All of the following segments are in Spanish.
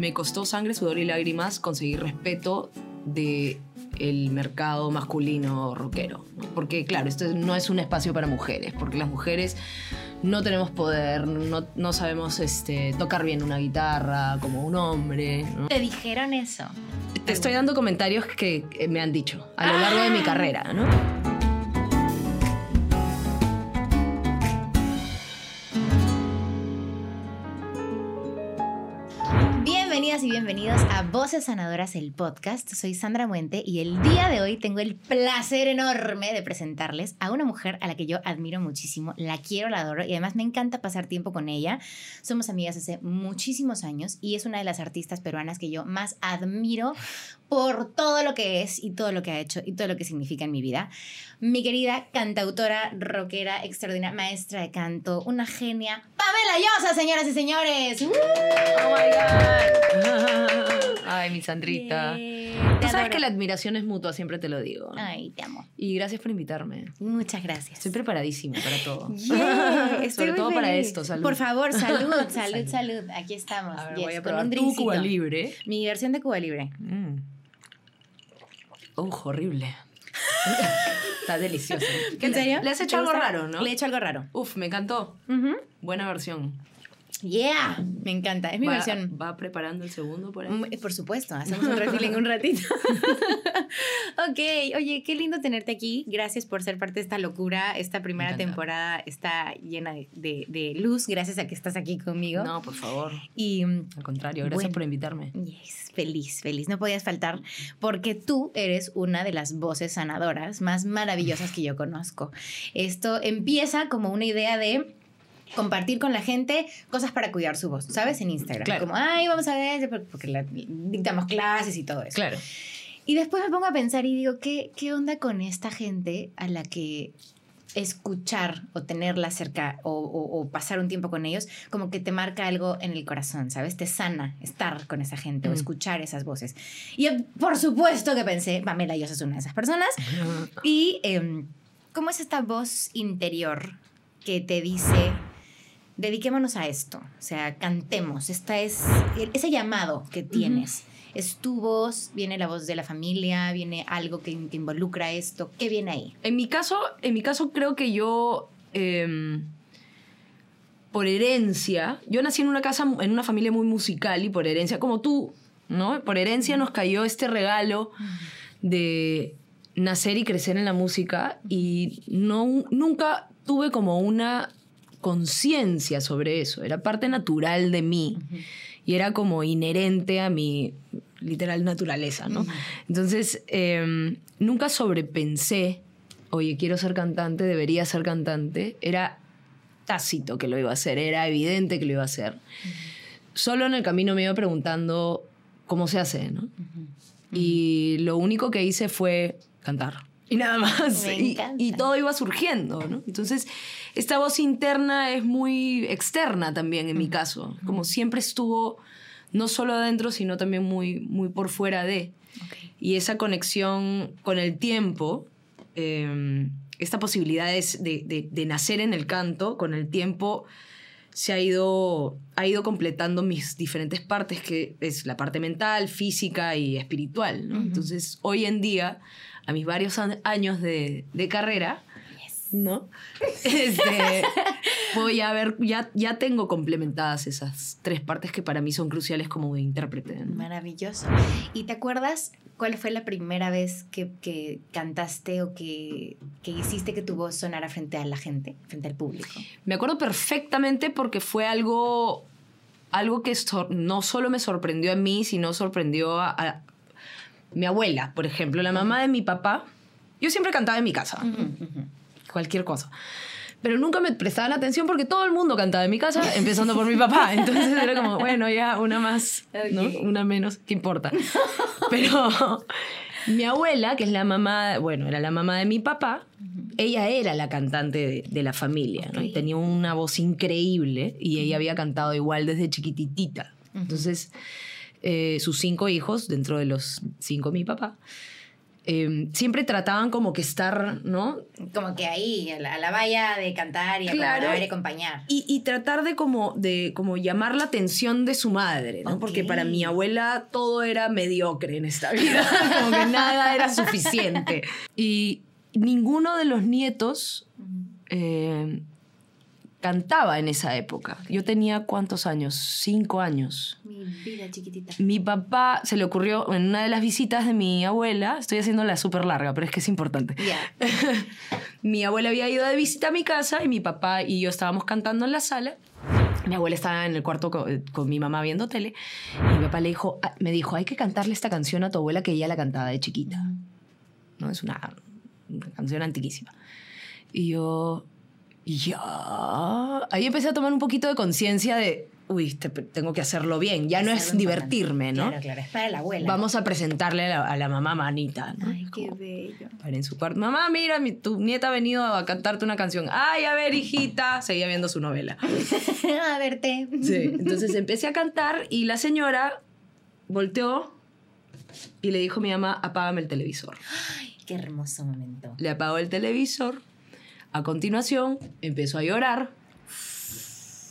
me costó sangre, sudor y lágrimas conseguir respeto de el mercado masculino rockero. Porque claro, esto no es un espacio para mujeres, porque las mujeres no tenemos poder, no, no sabemos este, tocar bien una guitarra como un hombre. ¿no? Te dijeron eso. Te estoy dando comentarios que me han dicho a lo largo de mi carrera, ¿no? Y bienvenidos a Voces Sanadoras, el podcast. Soy Sandra Muente y el día de hoy tengo el placer enorme de presentarles a una mujer a la que yo admiro muchísimo, la quiero, la adoro y además me encanta pasar tiempo con ella. Somos amigas hace muchísimos años y es una de las artistas peruanas que yo más admiro por todo lo que es y todo lo que ha hecho y todo lo que significa en mi vida. Mi querida cantautora, rockera, extraordinaria, maestra de canto, una genia, Pamela Llosa, señoras y señores. ¡Uh! Oh my God. Ay, mi Sandrita. Yeah, Tú te sabes que la admiración es mutua, siempre te lo digo. Ay, te amo. Y gracias por invitarme. Muchas gracias. Estoy preparadísima para todo. Yeah, estoy Sobre todo para esto, salud. Por favor, salud, salud, salud. Aquí estamos. A ver, Yes, voy a con probar un tu. Cuba Libre. Mi versión de Cuba Libre. Mm. Horrible. Está delicioso. ¿Qué ¿En serio? Le has ¿Te hecho algo gusta? raro, ¿no? Le he hecho algo raro. Uf, me encantó. Buena versión. Yeah, me encanta. Es mi va, versión. Va preparando el segundo por ahí. Mm, Por supuesto, hacemos un refill en un ratito. ok, oye, qué lindo tenerte aquí. Gracias por ser parte de esta locura. Esta primera temporada está llena de, de- de luz gracias a que estás aquí conmigo. No, por favor. Y mm, Al contrario, gracias Bueno. por invitarme. Yes, feliz, feliz. No podías faltar porque tú eres una de las voces sanadoras más maravillosas que yo conozco. Esto empieza como una idea de compartir con la gente cosas para cuidar su voz, ¿sabes? En Instagram. Claro. Como, ay, vamos a ver, porque la- dictamos clases y todo eso. Claro. Y después me pongo a pensar y digo, ¿qué, ¿qué onda con esta gente a la que escuchar o tenerla cerca o, o- o pasar un tiempo con ellos, como que te marca algo en el corazón, ¿sabes? Te sana estar con esa gente o Mm. escuchar esas voces. Y eh, por supuesto que pensé, Pamela, yo soy una de esas personas. Y em, ¿cómo es esta voz interior que te dice, dediquémonos a esto? O sea, cantemos. Esta es ese llamado que tienes. Es tu voz, viene la voz de la familia, viene algo que, que involucra esto. ¿Qué viene ahí? En mi caso, en mi caso creo que yo, em, por herencia, yo nací en una casa, en una familia muy musical y por herencia, como tú, ¿no? Por herencia nos cayó este regalo de nacer y crecer en la música y no, nunca tuve como una conciencia sobre eso, era parte natural de mí y era como inherente a mi literal naturaleza, ¿no? Entonces, em, nunca sobrepensé, oye, quiero ser cantante, debería ser cantante, era tácito que lo iba a hacer, era evidente que lo iba a hacer. Solo en el camino me iba preguntando cómo se hace, ¿no? Y lo único que hice fue cantar. Y nada más. Me Y- y todo iba surgiendo, ¿no? Entonces, esta voz interna es muy externa también en mi caso. Como siempre estuvo no solo adentro, sino también muy, muy por fuera de. Y esa conexión con el tiempo, eh, esta posibilidad es de, de- de nacer en el canto, con el tiempo se ha ido, ha ido completando mis diferentes partes, que es la parte mental, física y espiritual. ¿no? Ujú. Entonces, hoy en día, a mis varios años de, de carrera, ¿no? Este, voy a ver, ya, ya tengo complementadas esas tres partes que para mí son cruciales como intérprete. ¿no? Maravilloso. ¿Y te acuerdas cuál fue la primera vez que, que cantaste o que, que hiciste que tu voz sonara frente a la gente, frente al público? Me acuerdo perfectamente porque fue algo, algo que no solo me sorprendió a mí, sino sorprendió a, a mi abuela, por ejemplo, la mamá de mi papá. Yo siempre cantaba en mi casa, cualquier cosa. Pero nunca me prestaban atención porque todo el mundo cantaba en mi casa, empezando por mi papá. Entonces era como, bueno, ya una más. Una menos, ¿qué importa? Pero mi abuela, que es la mamá, bueno, era la mamá de mi papá, ella era la cantante de, de la familia, ¿no? Y tenía una voz increíble y ella había cantado igual desde chiquititita. Entonces, eh, sus cinco hijos, dentro de los cinco mi papá, eh, siempre trataban como que estar, ¿no? Como que ahí, a la, a la valla de cantar y Claro. acomodar y acompañar. Y, y tratar de como, de como llamar la atención de su madre, ¿no? Porque para mi abuela todo era mediocre en esta vida, como que nada era suficiente. Y ninguno de los nietos eh, cantaba en esa época. Yo tenía cuántos años, cinco años. Mi vida chiquitita. Mi papá se le ocurrió en una de las visitas de mi abuela, estoy haciendo la súper larga, pero es que es importante. Ya. Mi abuela había ido de visita a mi casa y mi papá y yo estábamos cantando en la sala. Mi abuela estaba en el cuarto con, con mi mamá viendo tele y mi papá le dijo, ah, me dijo, hay que cantarle esta canción a tu abuela que ella la cantaba de chiquita. ¿No? Es una, una canción antiquísima. Y yo, ya. Ahí empecé a tomar un poquito de conciencia de, uy, te- tengo que hacerlo bien. Ya no Es divertirme, ¿no? Claro, claro. Es para la abuela. Vamos a presentarle a la, a la mamá manita, ¿no? Ay, qué bello. para en su cuarto. Mamá, mira, mi- tu nieta ha venido a cantarte una canción. Ay, a ver, hijita. Seguía viendo su novela. a verte. Sí. Entonces empecé a cantar y la señora volteó y le dijo a mi mamá, apágame el televisor. Ay, qué hermoso momento. Le apagó el televisor. A continuación, empezó a llorar.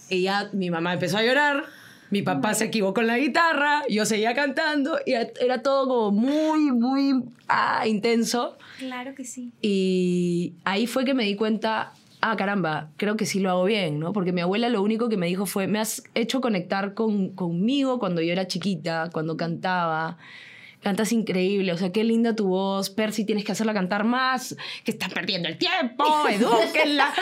Ella, mi mamá empezó a llorar. Mi papá se equivocó en la guitarra. Yo seguía cantando. Y era todo como muy, muy ah, intenso. Claro que sí. Y ahí fue que me di cuenta, ah, caramba, creo que sí lo hago bien, ¿no? Porque mi abuela lo único que me dijo fue, me has hecho conectar con, conmigo cuando yo era chiquita, cuando cantaba. Cantas increíble, o sea, qué linda tu voz. Percy, tienes que hacerla cantar más, que estás perdiendo el tiempo, edúquenla.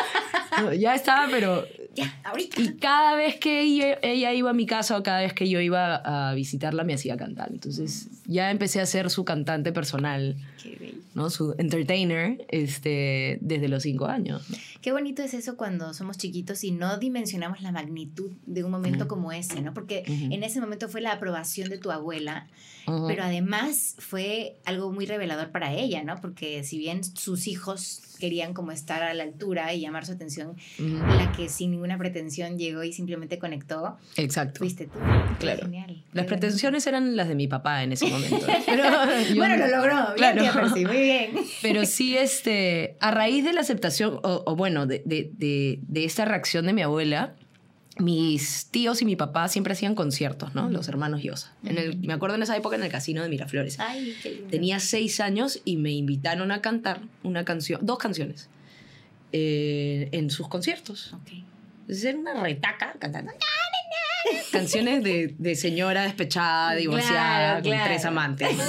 No, ya estaba, pero Ya, ahorita. y cada vez que ella, ella iba a mi casa o cada vez que yo iba a visitarla me hacía cantar. Entonces ya empecé a ser su cantante personal, Qué bello. ¿no? Su entertainer este, desde los cinco años. ¿no? Qué bonito es eso cuando somos chiquitos y no dimensionamos la magnitud de un momento Ujú. como ese, ¿no? Porque Ujú. en ese momento fue la aprobación de tu abuela, Ujú. pero además fue algo muy revelador para ella, ¿no? Porque si bien sus hijos querían como estar a la altura y llamar su atención, la que sin ninguna pretensión llegó y simplemente conectó, Exacto. fuiste tú. Claro. Genial. Las pretensiones eran las de mi papá en ese momento. Pero bonito. yo- Bueno, lo logró. Bien, Claro. tía Percy, muy bien. Pero sí, este, a raíz de la aceptación, o, o bueno, de, de, de, de esta reacción de mi abuela, mis tíos y mi papá siempre hacían conciertos, ¿no? Los hermanos Yosa. En el, me acuerdo en esa época en el casino de Miraflores. Ay, qué lindo. Tenía seis años y me invitaron a cantar una canción, dos canciones, eh, en sus conciertos. Ok. Entonces era una retaca cantando. Canciones de, de señora despechada, divorciada, Claro, con claro. tres amantes. ¿no?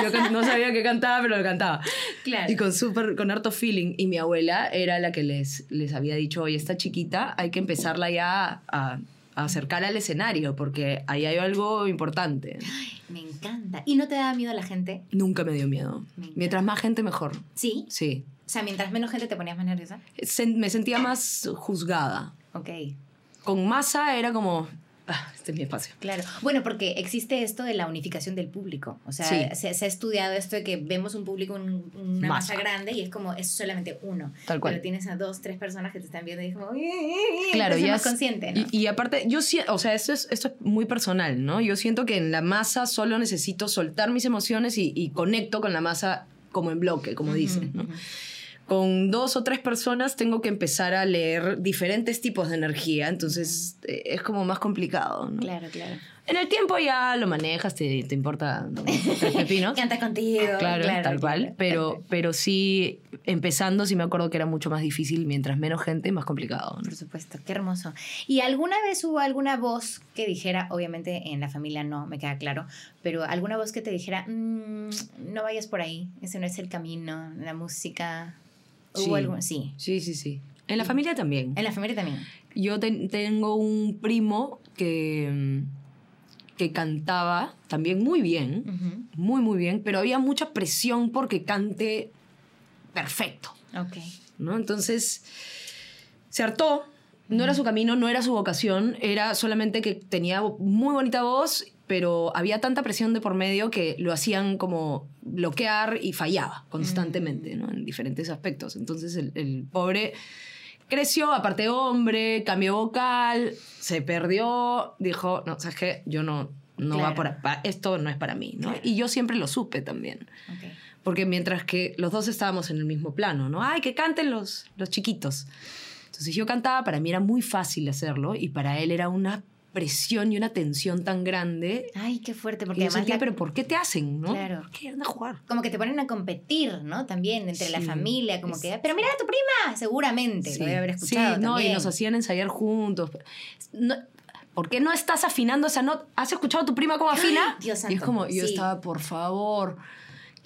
Y yo can- no sabía qué cantaba, pero lo cantaba. Claro. Y con súper, con harto feeling. Y mi abuela era la que les, les había dicho, oye, esta chiquita hay que empezarla ya a, a acercar al escenario, porque ahí hay algo importante. Me encanta. ¿Y no te da miedo la gente? Nunca me dio miedo. Me. Mientras más gente, mejor. Sí. Sí. O sea, mientras menos gente te ponías más nerviosa. Me sentía más juzgada. Ok, Con masa era como, ah, este es mi espacio. claro. Bueno, porque existe esto de la unificación del público. O sea, Sí. se, se ha estudiado esto de que vemos un público, un- una Masa. masa. grande y es como, es solamente uno. Tal cual. Pero tienes a dos, tres personas que te están viendo y es como, Claro, ya más es- consciente, ¿no? Y, y aparte, yo sí, o sea, esto es, esto es muy personal, ¿no? Yo siento que en la masa solo necesito soltar mis emociones y, y conecto con la masa como en bloque, como Ujú, dicen, ¿no? ujú. Con dos o tres personas tengo que empezar a leer diferentes tipos de energía, entonces eh, es como más complicado, ¿no? Claro, claro. En el tiempo ya lo manejas, te, te importa ¿no? tres pepinos. Canta contigo. Claro, tal cual. claro. Pero, pero sí, empezando, sí me acuerdo que era mucho más difícil. Mientras menos gente, más complicado. ¿no? Por supuesto, qué hermoso. ¿Y alguna vez hubo alguna voz que dijera, obviamente en la familia no, me queda claro, pero alguna voz que te dijera, "Mm, no vayas por ahí, ese no es el camino, la música? ¿Hubo Sí. algún? Sí. Sí, sí, sí. En la familia también. En la familia también. Yo ten- tengo un primo que, que cantaba también muy bien, muy, muy bien, pero había mucha presión porque cante perfecto, Ok. ¿no? Entonces se hartó, no era su camino, no era su vocación, era solamente que tenía muy bonita voz, pero había tanta presión de por medio que lo hacían como bloquear y fallaba constantemente, ¿no? En diferentes aspectos. Entonces el, el pobre creció, aparte hombre, cambió vocal, se perdió, dijo, no, ¿sabes qué? Yo no, no va por esto no es para mí, ¿no? Claro. Y yo siempre lo supe también. Porque mientras que los dos estábamos en el mismo plano, ¿no? Ay, que canten los, los chiquitos. Entonces yo cantaba, para mí era muy fácil hacerlo y para él era una presión y una tensión tan grande. Ay, qué fuerte, Y porque yo además sentía, la- pero ¿por qué te hacen, no? Claro. ¿Por qué anda a jugar? como que te ponen a competir, ¿no? También entre la Sí. familia, como Es- que, pero mira a tu prima, seguramente, lo debe haber escuchado Sí, no, y nos hacían ensayar juntos. No, ¿Por qué no estás afinando esa nota? ¿Has escuchado a tu prima cómo afina? Dios y es santo, como, yo sí. estaba, por favor,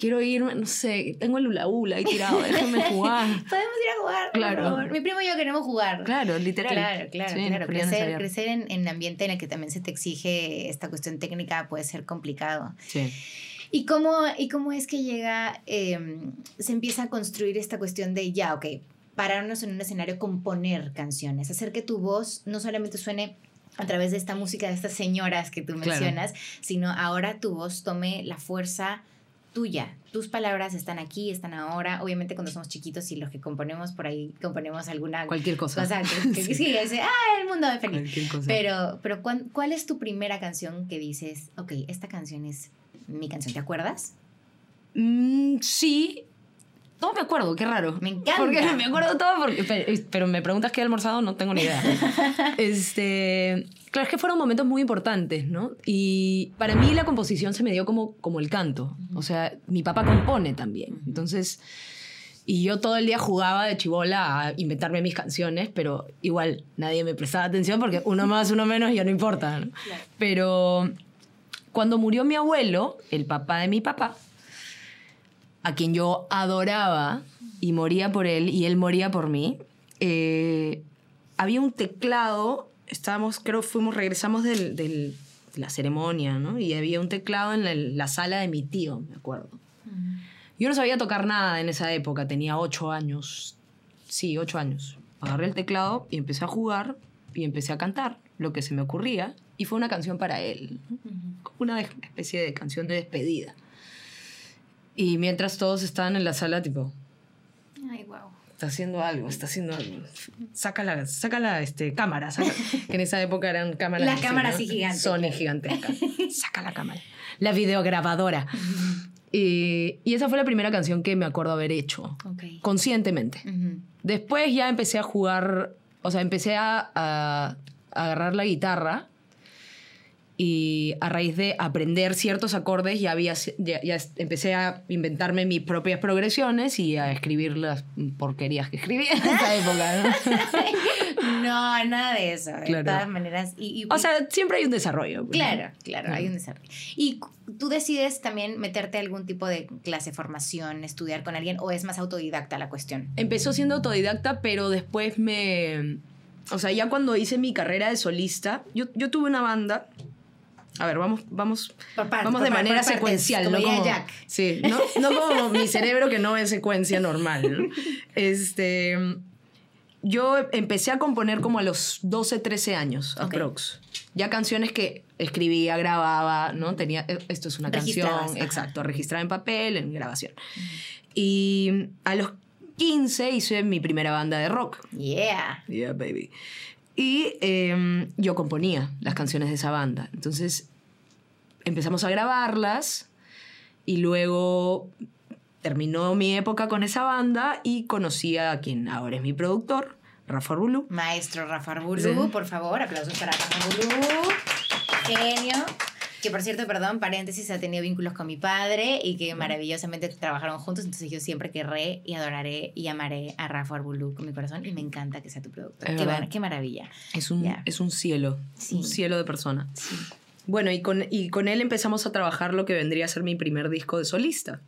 quiero irme, no sé, tengo el hula hula ahí tirado, déjenme jugar. Podemos ir a jugar, por Claro. favor. Mi primo y yo queremos jugar. Claro, literal. Claro, claro, Sí, claro. Crecer, crecer en, en un ambiente en el que también se te exige esta cuestión técnica puede ser complicado. Sí. ¿Y cómo, y cómo es que llega, eh, se empieza a construir esta cuestión de ya, ok, pararnos en un escenario, componer canciones, hacer que tu voz no solamente suene a través de esta música de estas señoras que tú Claro. mencionas, sino ahora tu voz tome la fuerza tuya. Tus palabras están aquí, están ahora. Obviamente cuando somos chiquitos y los que componemos por ahí, componemos alguna Cualquier cosa. cosa que, que sí, ese, ah, el mundo de feliz. Cualquier cosa. Pero, pero ¿cuán- ¿cuál es tu primera canción que dices, ok, esta canción es mi canción, ¿te acuerdas? Mm, sí. No me acuerdo, qué raro. Me encanta. Porque me acuerdo todo, porque, pero, pero me preguntas qué he almorzado, no tengo ni idea. este, claro, es que fueron momentos muy importantes, ¿no? Y para mí la composición se me dio como, como el canto. O sea, mi papá compone también. Entonces, y yo todo el día jugaba de chivola a inventarme mis canciones, pero igual nadie me prestaba atención porque uno más, uno menos, ya no importa. ¿no? Pero cuando murió mi abuelo, el papá de mi papá, a quien yo adoraba y moría por él y él moría por mí, eh, había un teclado, estábamos, creo, fuimos, regresamos del, del- de la ceremonia, ¿no? Y había un teclado en la, la sala de mi tío, me acuerdo. Yo no sabía tocar nada en esa época, tenía ocho años. Sí, ocho años. Agarré el teclado y empecé a jugar y empecé a cantar lo que se me ocurría y fue una canción para él, como una especie de canción de despedida. Y mientras todos estaban en la sala, tipo, Ay, wow. está haciendo algo, está haciendo algo. Saca la, saca la este, cámara, saca- que en esa época eran cámaras. La así, cámara ¿no? así gigante, Sony claro. gigantesca. Saca la cámara. La videograbadora. y, y esa fue la primera canción que me acuerdo haber hecho, Ok. conscientemente. Ujú. Después ya empecé a jugar, o sea, empecé a, a- a agarrar la guitarra y a raíz de aprender ciertos acordes ya, había, ya, ya empecé a inventarme mis propias progresiones y a escribir las porquerías que escribía en esa época. ¿no? No, nada de eso. De todas maneras. Y, y- O sea, siempre hay un desarrollo. pues, ¿no? Claro, claro, hay un desarrollo. Y tú decides también meterte a algún tipo de clase, formación, estudiar con alguien, o es más autodidacta la cuestión. Empezó siendo autodidacta, pero después me... O sea, ya cuando hice mi carrera de solista, yo, yo tuve una banda. A ver, vamos, vamos, vamos de manera partes, secuencial, como no como, Jack. Sí, no, no como mi cerebro que no ve secuencia normal. ¿no? Este, yo empecé a componer como a los 12, 13 años, Ok. aprox. Ya canciones que escribía, grababa, ¿no? Tenía, eh, esto es una canción, ajá. exacto, registrada en papel, en grabación. Y a los 15 hice mi primera banda de rock. Yeah. Yeah, baby. Y eh, yo componía las canciones de esa banda. Entonces empezamos a grabarlas y luego terminó mi época con esa banda y conocí a quien ahora es mi productor, Rafa Rulu. Maestro Rafa Arbulú, Sí. por favor, aplausos para Rafa Arbulú. Genio. Que por cierto, perdón, paréntesis, ha tenido vínculos con mi padre y que maravillosamente trabajaron juntos. Entonces yo siempre querré y adoraré y amaré a Rafa Arbulú con mi corazón y me encanta que sea tu productor. Qué, qué maravilla. Es un, es un cielo, Sí. un cielo de persona. Sí. Bueno, y con, y con él empezamos a trabajar lo que vendría a ser mi primer disco de solista.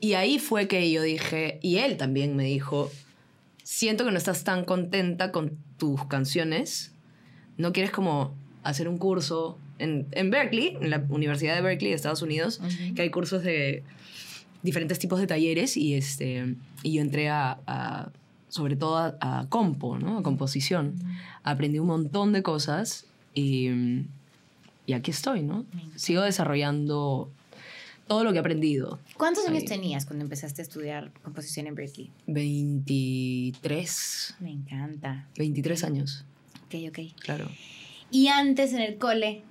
Y ahí fue que yo dije, y él también me dijo, siento que no estás tan contenta con tus canciones, no quieres como hacer un curso en, en Berkeley, en la Universidad de Berkeley de Estados Unidos, que hay cursos de diferentes tipos de talleres y, este, y yo entré a, a- sobre todo a, a compo, ¿no? a composición. Aprendí un montón de cosas y, y aquí estoy, ¿no? Sigo desarrollando todo lo que he aprendido. ¿Cuántos años Ahí. tenías cuando empezaste a estudiar composición en Berkeley? 23, Me encanta. 23 años, Ok, ok. claro. Y antes en el cole,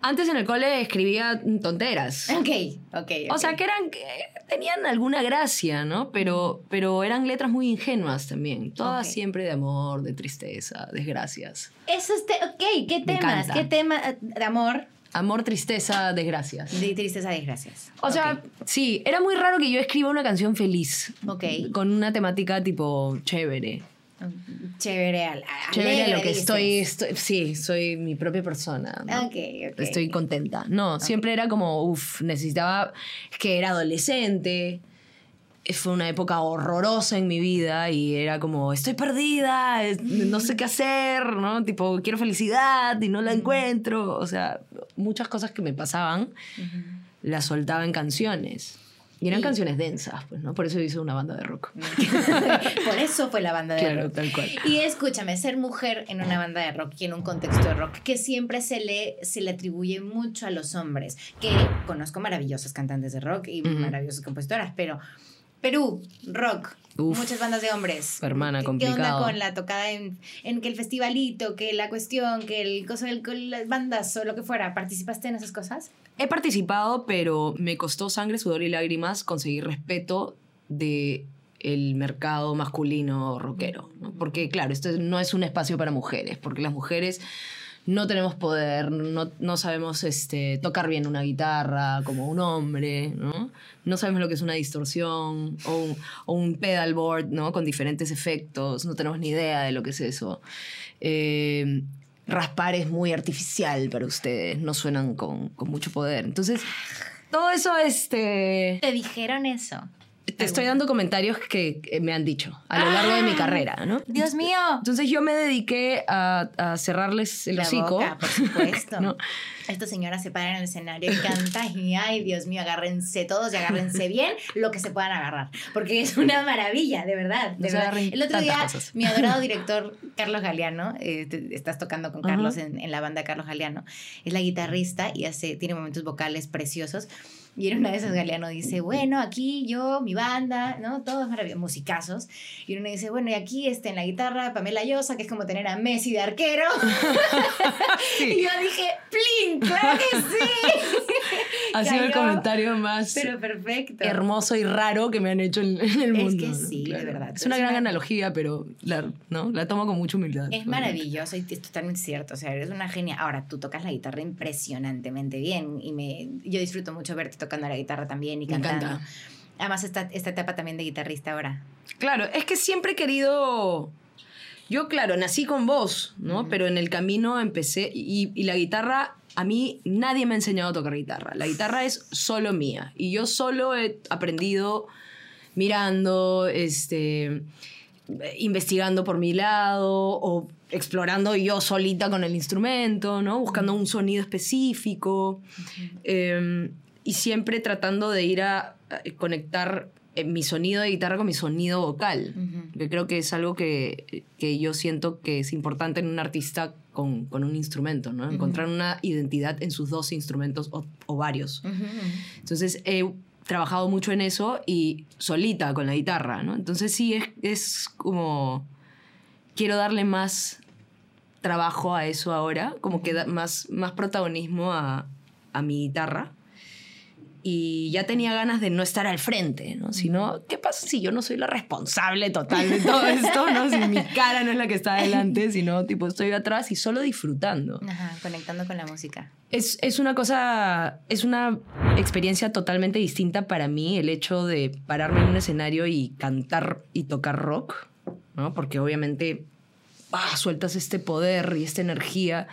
Antes en el cole escribía tonteras. Ok, ok. O sea, que eran que tenían alguna gracia, ¿no? Pero, pero eran letras muy ingenuas también. Todas Ok. siempre de amor, de tristeza, desgracias. Eso es. te- ok, ¿qué temas? ¿Qué tema eh, de amor? Amor, tristeza, desgracias. De tristeza, desgracias. O sea, sí, era muy raro que yo escriba una canción feliz. Ok. Con una temática tipo chévere. Chévere, al- Chévere alegre, lo que estoy, estoy. Sí, soy mi propia persona. ¿no? Ok, ok. Estoy contenta. No, siempre era como, uff, necesitaba. que era adolescente. Fue una época horrorosa en mi vida y era como, estoy perdida, es- no sé qué hacer, ¿no? Tipo, quiero felicidad y no la encuentro. O sea, muchas cosas que me pasaban las soltaba en canciones. Y eran Y- canciones densas, pues, ¿no? Por eso hice una banda de rock. Por eso fue la banda de Claro, rock. tal cual. Y escúchame, ser mujer en una banda de rock y en un contexto de rock que siempre se le, se le atribuye mucho a los hombres, que conozco maravillosas cantantes de rock y Ujú. maravillosas compositoras, pero Perú, rock, Uf. muchas bandas de hombres. Hermana, ¿Qué- ¿Qué complicado. onda con la tocada en, en que el festivalito, que la cuestión, que el cosa del las bandas o lo que fuera? ¿Participaste en esas cosas? He participado, pero me costó sangre, sudor y lágrimas conseguir respeto de el mercado masculino rockero, ¿no? Porque claro, esto no es un espacio para mujeres, porque las mujeres no tenemos poder, no, no sabemos este, tocar bien una guitarra como un hombre, ¿no? No sabemos lo que es una distorsión o un, o un pedalboard, ¿no? Con diferentes efectos, no tenemos ni idea de lo que es eso. Eh, raspar es muy artificial para ustedes, no suenan con, con mucho poder. Entonces, todo eso, este... ¿Te dijeron eso? Te estoy dando comentarios que me han dicho a lo largo de mi carrera, ¿no? Dios mío. Entonces yo me dediqué a, a cerrarles el La hocico. boca, por supuesto. No. Esta señora se para en el escenario y canta y ay, Dios mío, agárrense todos y agárrense bien lo que se puedan agarrar. Porque es una maravilla, de verdad. De verdad. El otro día, cosas. mi adorado director, Carlos Galeano, eh, te- estás tocando con. Carlos en, en la banda Carlos Galeano, es la guitarrista y hace, tiene momentos vocales preciosos. Y en una de esas Galeano dice, bueno, aquí yo, mi banda, ¿no? Todos maravillosos, musicazos. Y uno dice, bueno, y aquí este, en la guitarra, Pamela Llosa, que es como tener a Messi de arquero. Y yo dije, ¡plin! ¡Claro que sí! Ha sido el comentario más Pero perfecto. hermoso y raro que me han hecho en, en el Es mundo. que ¿no? sí, de verdad. Es una Es gran una- analogía, pero la, ¿no? la tomo con mucha humildad. Es maravilloso y es totalmente cierto. O sea, eres una genia. Ahora, tú tocas la guitarra impresionantemente bien y me, yo disfruto mucho verte tocando la guitarra también y Me cantando. encanta. Además, esta, esta etapa también de guitarrista ahora. Claro, es que siempre he querido. Yo, claro, nací con voz, ¿no? Pero en el camino empecé. Y, y la guitarra, a mí nadie me ha enseñado a tocar guitarra. La guitarra es solo mía. Y yo solo he aprendido mirando, este. investigando por mi lado o explorando yo solita con el instrumento, ¿no? Buscando un sonido específico. Eh, y siempre tratando de ir a, a conectar eh, mi sonido de guitarra con mi sonido vocal. Ujú. Que creo que es algo que, que yo siento que es importante en un artista con, con un instrumento, ¿no? Encontrar una identidad en sus dos instrumentos o, o varios. Ujú, ujú. Entonces he trabajado mucho en eso y solita con la guitarra, ¿no? Entonces sí es, es como... Quiero darle más trabajo a eso ahora, como que da más, más protagonismo a, a mi guitarra. Y ya tenía ganas de no estar al frente, ¿no? Sino, ¿qué pasa si yo no soy la responsable total de todo esto, ¿no? Si mi cara no es la que está adelante, sino, tipo, estoy atrás y solo disfrutando. Ajá, conectando con la música. Es, es una cosa, es una experiencia totalmente distinta para mí el hecho de pararme en un escenario y cantar y tocar rock, ¿no? Porque obviamente sueltas este poder y esta energía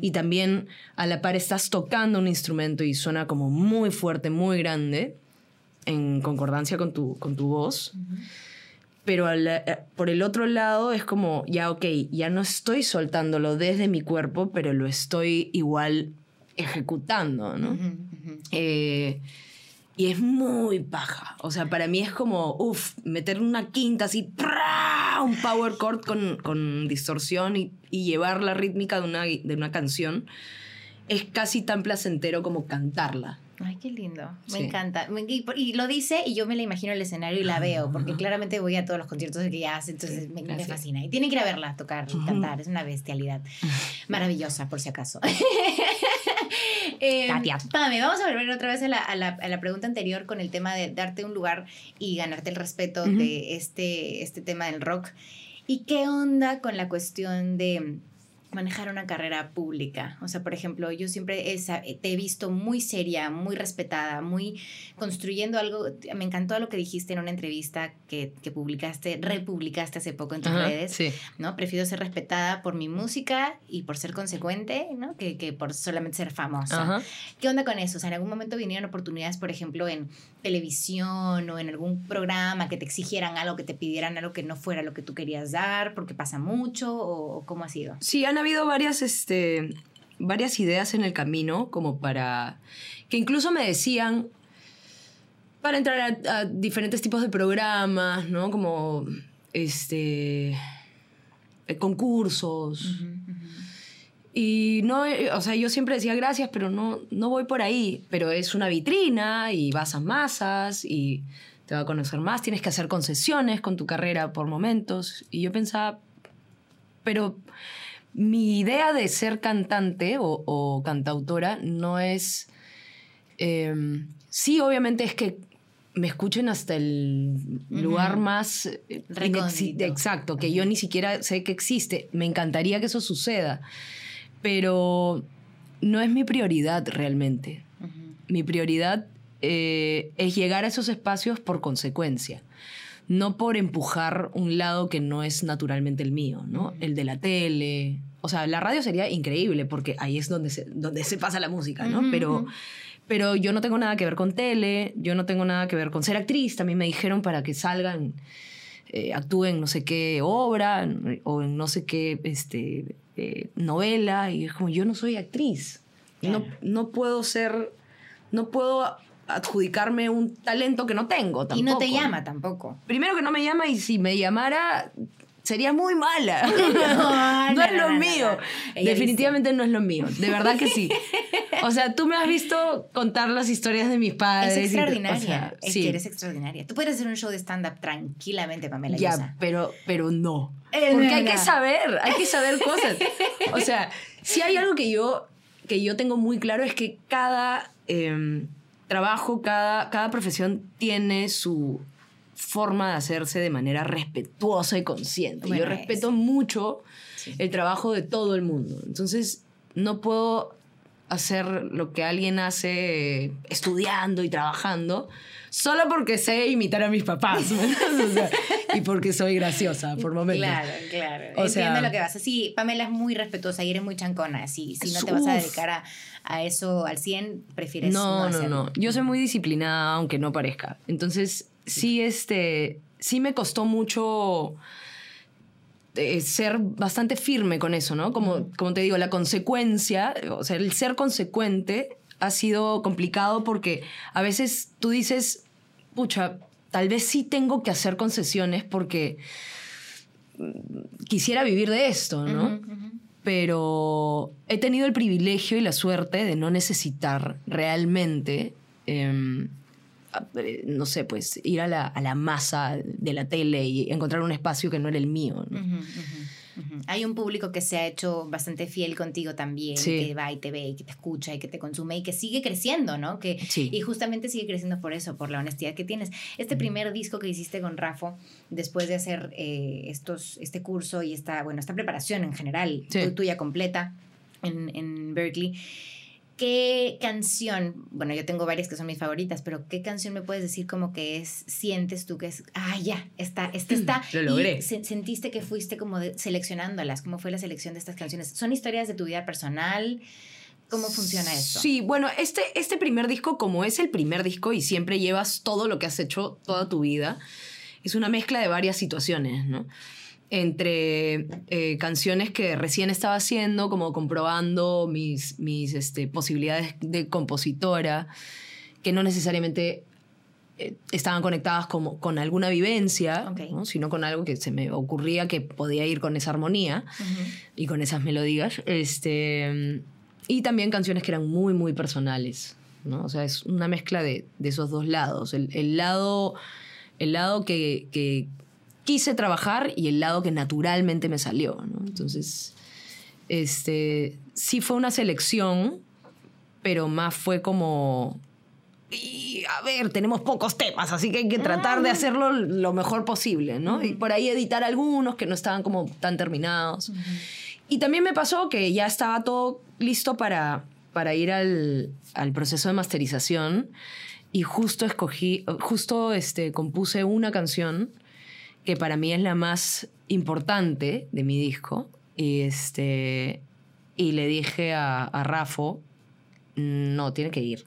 y también a la par estás tocando un instrumento y suena como muy fuerte, muy grande, en concordancia con tu, con tu voz. Pero a la- eh, por el otro lado es como, ya, ok, ya no estoy soltándolo desde mi cuerpo, pero lo estoy igual ejecutando, ¿no? Eh, y es muy paja. O sea, para mí es como, uff, meter una quinta así, ¡prá! un power chord con, con distorsión y, y llevar la rítmica de una, de una canción. Es casi tan placentero como cantarla. Ay, qué lindo. Me Sí. encanta. Y, y lo dice y yo me la imagino en el escenario y la veo, porque claramente voy a todos los conciertos que ella hace, entonces me, fascina. Y tienen que ir a verla tocar cantar, es una bestialidad. Maravillosa, por si acaso. Eh, Katia. Vamos a volver otra vez a la, a la- a la pregunta anterior con el tema de darte un lugar y ganarte el respeto de este, este tema del rock. ¿Y qué onda con la cuestión de manejar una carrera pública? O sea, por ejemplo, yo siempre he sa- te he visto muy seria, muy respetada, muy construyendo algo. Me encantó lo que dijiste en una entrevista que, que publicaste, republicaste hace poco en tus Ajá, redes. Sí. ¿no? Prefiero ser respetada por mi música y por ser consecuente, ¿no? Que, que por solamente ser famosa. Ajá. ¿Qué onda con eso? O sea, en algún momento vinieron oportunidades, por ejemplo, en televisión o en algún programa que te exigieran algo, que te pidieran algo que no fuera lo que tú querías dar, porque pasa mucho, o, o cómo ha sido? Sí, han habido varias, este, varias ideas en el camino, como para. que incluso me decían. para entrar a, a diferentes tipos de programas, ¿no? Como. este. eh, concursos. Y no, eh, o sea, yo siempre decía gracias, pero no, no voy por ahí. Pero es una vitrina y vas a masas y te va a conocer más. Tienes que hacer concesiones con tu carrera por momentos. Y yo pensaba, pero mi idea de ser cantante o, o cantautora no es... eh, sí, obviamente es que me escuchen hasta el lugar más eh, Recóndito. inexi- exacto, que yo ni siquiera sé que existe. Me encantaría que eso suceda, pero no es mi prioridad realmente. Mi prioridad eh, es llegar a esos espacios por consecuencia, no por empujar un lado que no es naturalmente el mío, ¿no? El de la tele. O sea, la radio sería increíble porque ahí es donde se, donde se pasa la música, ¿no? Pero, pero yo no tengo nada que ver con tele, yo no tengo nada que ver con ser actriz. También me dijeron para que salgan, eh, actúen en no sé qué obra o en no sé qué este, eh, novela. Y es como, yo no soy actriz. No, no puedo ser, no puedo adjudicarme un talento que no tengo tampoco. Y no te llama tampoco. Primero que no me llama y si me llamara sería muy mala. No, no, no, es lo no, mío. Definitivamente no es lo mío. De verdad que sí. O sea, tú me has visto contar las historias de mis padres. Es y te- o extraordinaria. sea, es sí. que eres extraordinaria. Tú puedes hacer un show de stand-up tranquilamente, Pamela Ya, pero, pero no. Es Porque hay que saber, hay que saber cosas. O sea, si hay algo que yo, que yo tengo muy claro es que cada em, trabajo, cada, cada profesión tiene su forma de hacerse de manera respetuosa y consciente. Bueno, yo respeto mucho Sí. el trabajo de todo el mundo. Entonces, no puedo hacer lo que alguien hace estudiando y trabajando solo porque sé imitar a mis papás. y porque soy graciosa por momentos. Claro, claro. O Entiendo sea- lo que vas a Sí, Pamela es muy respetuosa y eres muy chancona. Sí, si no te vas a dedicar a, a eso al 100, prefieres no, No, no, hacerlo. no. Yo soy muy disciplinada, aunque no parezca. Entonces, sí, este, sí me costó mucho eh, ser bastante firme con eso, ¿no? Como, como te digo, la consecuencia, o sea, el ser consecuente ha sido complicado porque a veces tú dices, pucha, tal vez sí tengo que hacer concesiones porque mm, quisiera vivir de esto, ¿no? Pero he tenido el privilegio y la suerte de no necesitar realmente, em, eh, no sé, pues ir a la, a la masa de la tele y encontrar un espacio que no era el mío. Hay un público que se ha hecho bastante fiel contigo también, Sí. que va y te ve y que te escucha y que te consume y que sigue creciendo, ¿no? Que, Sí. Y justamente sigue creciendo por eso, por la honestidad que tienes. Este primer disco que hiciste con Rafo, después de hacer eh, estos, este curso y esta, bueno, esta preparación en general, Sí. tu- tuya completa en, en Berkeley, ¿qué canción, bueno, yo tengo varias que son mis favoritas, pero qué canción me puedes decir como que es, sientes tú que es, ah, ya, está, esta está. Lo logré. Y se- sentiste que fuiste como de- seleccionándolas, ¿cómo fue la selección de estas canciones? ¿Son historias de tu vida personal? ¿Cómo funciona esto? Sí, bueno, este, este primer disco, como es el primer disco y siempre llevas todo lo que has hecho toda tu vida, es una mezcla de varias situaciones, ¿no? Entre eh, canciones que recién estaba haciendo, como comprobando mis, mis este, posibilidades de compositora, que no necesariamente eh, estaban conectadas como, con alguna vivencia, sino con algo que se me ocurría que podía ir con esa armonía y con esas melodías. Este, y también canciones que eran muy, muy personales. ¿no? O sea, es una mezcla de, de esos dos lados. El, el lado, el lado que, que quise trabajar y el lado que naturalmente me salió. ¿no? Entonces, este, sí fue una selección, pero más fue como... Y a ver, tenemos pocos temas, así que hay que tratar de hacerlo lo mejor posible, ¿no? Y por ahí editar algunos que no estaban como tan terminados. Y también me pasó que ya estaba todo listo para, para ir al, al proceso de masterización y justo escogí, justo este, compuse una canción que para mí es la más importante de mi disco. Y, este, y le dije a, a Rafo, no, tiene que ir.